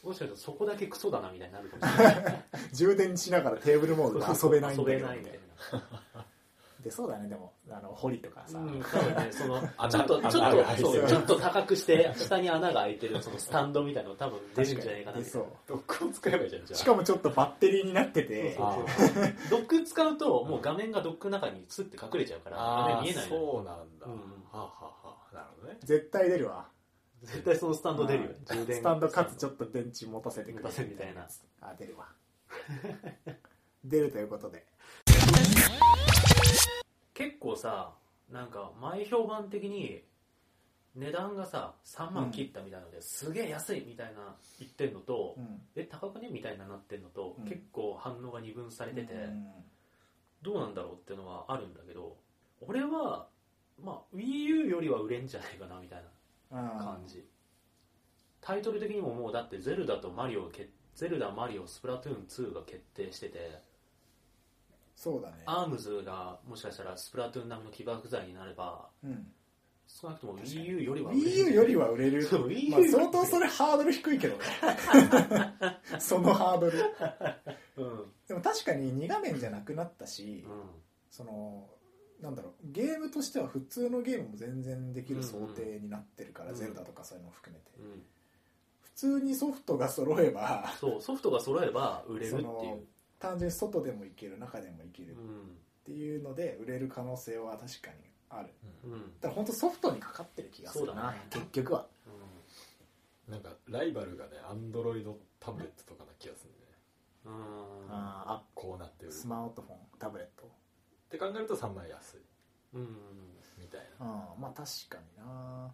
もしかしたらそこだけクソだなみたいになるかもしれない。充電しながらテーブルモードで遊べないんだけど遊べないみたいな。でそうだね。でもあの堀とかさ、うん、多分ね、その、穴ちょっと、ちょっと、ちょっと高くして、下に穴が開いてる、そのスタンドみたいなの多分出るんじゃないかな。そう。ドックを使えばいいじゃんじゃあ。しかもちょっとバッテリーになってて。そうそうそう。ドック使うと、もう画面がドックの中にスッて隠れちゃうから、画面見えない。そうなんだ、うん。はあ、はあはあ、なるほどね。絶対出るわ絶対そのスタンド出るよ。ね。充電。スタンドかつちょっと電池持たせてくれ持たせみたいな。あ出るわ。出るということで。結構さ、なんか前評判的に、値段がさ、3万切ったみたいなので、すげえ安いみたいな言ってんのと、うん。え、高くねみたいななってんのと、うん。結構反応が二分されてて、うん。どうなんだろうっていうのはあるんだけど俺は、まあ、WiiU よりは売れんじゃないかなみたいな感じ、タイトル的にももうだってゼルダとマリオがけゼルダマリオスプラトゥーン2が決定しててそうだね。アームズがもしかしたらスプラトゥーン並みの起爆剤になればうん。少なくとも WiiU よりは売れ WiiU よりは売れる。そうまあ、相当それハードル低いけどね。そのハードル。うん。うんでも確かに2画面じゃなくなったし、そのなんだろうゲームとしては普通のゲームも全然できる想定になってるから、うん。ゼルダとかそういうのも含めて、うん。普通にソフトが揃えばそうソフトが揃えば売れるっていう、単純に外でもいける中でもいけるっうん。ていうので売れる可能性は確かにある。うん。だから本当ソフトにかかってる気がするな、そうだね。結局は。なんかライバルがねアンドロイドタブレットとかな気がするね。うん。うんあこうなってる。ースマートフォンタブレットって考えると3万円安い。うん。みたいな。うんまあ確かにな。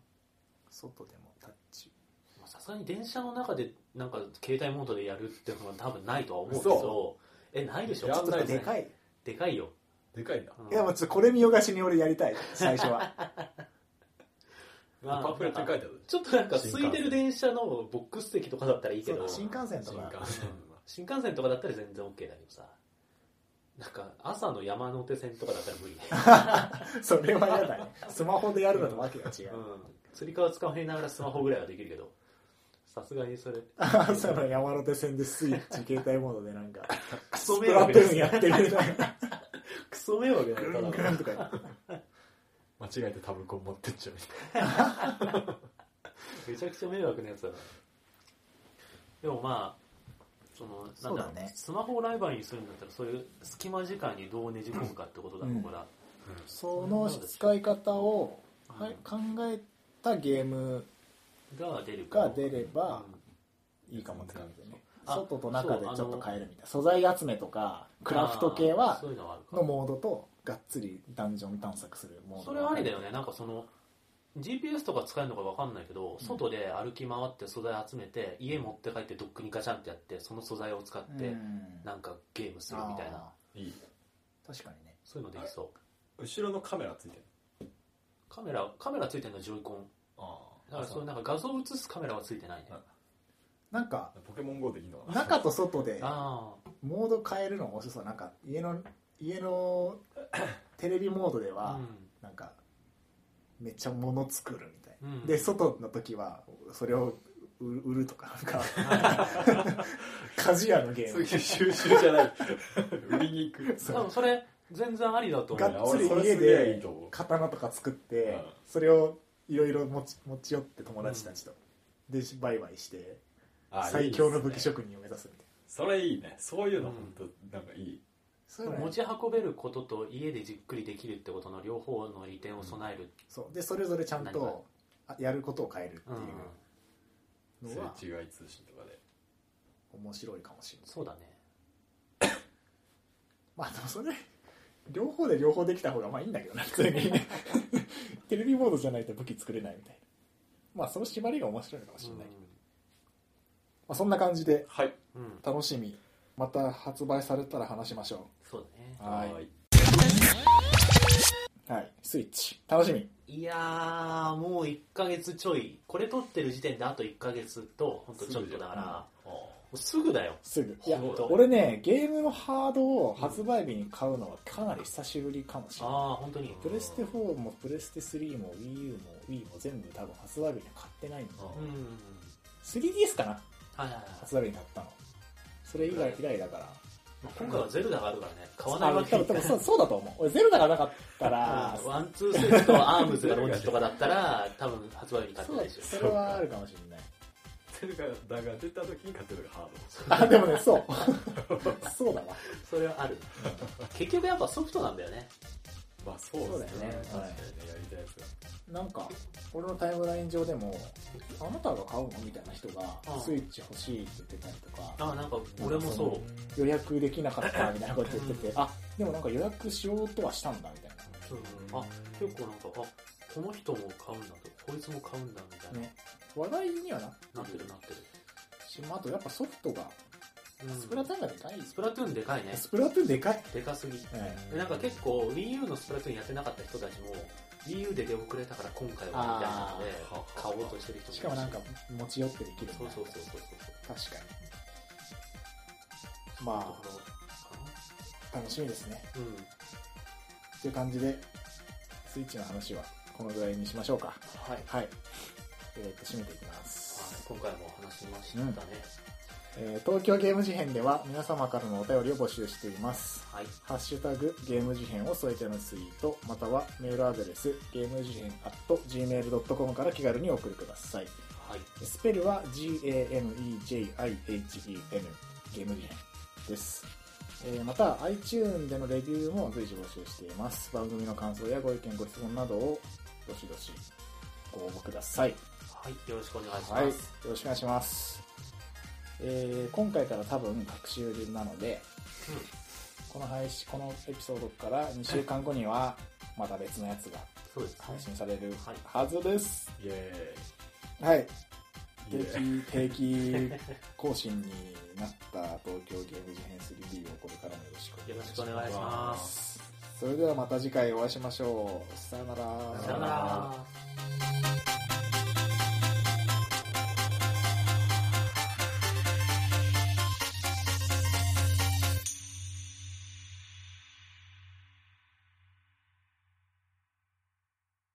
外でもタッチ。まあさすがに電車の中でなんか携帯モードでやるっていうのは多分ないとは思うけどえないでしょ？やんないでかいでかいよ、でかいんだうん。いやもうちょっとこれ見よがしに俺やりたい。最初は。ま あパンフレットに書いてある。ちょっとなんか空いてる電車のボックス席とかだったらいいけど。そう。だ新幹線と新か。幹線新幹線とかだったら全然 OK だけどさなんか朝の山手線とかだったら無理ね、それは嫌だね。スマホでやるのとわけが違う、うん、釣り革使いながらスマホぐらいはできるけど。さすがにそれ。朝の山手線でスイッチ携帯モードでなんか クソスプラ迷惑やってるみたいな。クソ迷惑だグよただとかやって間違えてタブコン持ってっちゃうみたいめちゃくちゃ迷惑なやつだな。でもまあそのなんだろそうだねスマホをライバルにするんだったらそういう隙間時間にどうねじ込むかってことだ。うん。ここだ、その使い方を、はい、考えたゲームが出るかが出ればうん。いいかもって感じでね。あ外と中でちょっと変えるみたいな。素材集めとかクラフト系はそういうのはあるかのモードとがっつりダンジョン探索するモードそれはありだよね。なんかその GPS とか使えるのか分かんないけど、外で歩き回って素材集めて家持って帰ってドックにガチャンってやってその素材を使ってうん。なんかゲームするみたいな、あいい。ー確かにね。そういうのできそう。後ろのカメラついてるカメラカメラついてるのはジョイコン。あだからそういうなんか画像を映すカメラはついてないね。あなんかポケモン GO でいいの？かな中と外であモード変えるの面白そう。なんか家の家のテレビモードであはなん。かめっちゃ物作るみたいな、うん。で外の時はそれを売売るとかなんか。鍛冶屋のゲーム。収集じゃない。売りに行く。そう。多分それ全然ありだと思うがっつり家で刀とか作って、うん。それをいろいろ持ち持ち寄って友達たちと、で売買してあ最強の武器職人を目指すみたいな。それいいね。そういうのうん。本当なんかいいそう持ち運べることと家でじっくりできるってことの両方の利点を備える、そう。でそれぞれちゃんとあやることを変えるってうんいうのはすれ違い通信とかで。面白いかもしれない。そうだね。まあでもそれ両方で両方できた方がまあいいんだけどな普通に。テレビモードじゃないと武器作れないみたいな。まあその縛りが面白いのかもしれない、まあ、そんな感じではい。うん、うん、楽しみ。また発売されたら話しましょそう。だはい。はい。はいスイッチ。楽しみ。いやーもう1ヶ月ちょい。これ撮ってる時点であと1ヶ月と本当ちょっとだから。すぐだよ。すぐ。いや俺ねゲームのハードを発売日に買うのはかなり久しぶりかもしれない。ああ本当に。プレステ4もプレステ3も WiiU も Wii も全部多分発売日には買ってないんだあうん。うんうん 3DS かな。はいはいはい。発売日に買ったの。それ以外以来だから今回はゼルダがあるからね。買わないわけ。あ多分そうそうだと思う。俺ゼルダがなかったらワンツースイッチとアームズがロンチとかだったら多分発売日に買ってそうないでしょ。それはあるかもしれない。ゼルダが出た時に買ってるのがハード。あでもねそう。そうだわ。それはある。結局やっぱソフトなんだよねまあそうそうだよね。確かにねやりたいやつがなんか俺のタイムライン上でもあなたが買うのみたいな人がうんスイッチ欲しいって言ってたりとかあなんか俺もそう。予約できなかったみたいなこと言っててあでもなんか予約しようとはしたんだみたいうんあ結構なんかあこの人も買うんだとこいつも買うんだみたいな、なね。話題にはななっててるなってる、しあとやっぱソフトがうん。スプラトゥーンがでかい？スプラトゥーンでかいね。スプラトゥーンでかい。でかすぎはいでなんか結構 WiiU のスプラトゥーンやってなかった人たちも WiiU で出遅れたから今回はみたいなので買おうとしてる人し。かもなんか持ち寄ってできるそうそうそうそう確かに。そうまあ楽しみですね。うん。という感じでスイッチの話はこのぐらいにしましょうか。はい、はい。えー、と締めていきます、今回も話しましたね、えー東京ゲーム事変では皆様からのお便りを募集しています。はい。ハッシュタグゲーム事変を添えてのツイートまたはメールアドレスゲーム事変 gmail.com から気軽にお送りください。はい。スペルは GAMEJIHEN ゲーム事変です、えーまた iTune でのレビューも随時募集しています。番組の感想やご意見ご質問などをどしどしご応募ください。はい。よろしくお願いします、はい、よろしくお願いします。えー今回から多分学習なので、この配信、このエピソードから2週間後には、また別のやつが配信されるはいはずです。イエはい。ーイイ定エーイ期、定期更新になった東京ゲーム事変 3D をこれからもよろしくよろしくお願いしますそれではまた次回お会いしましょう。さよなら。さよなら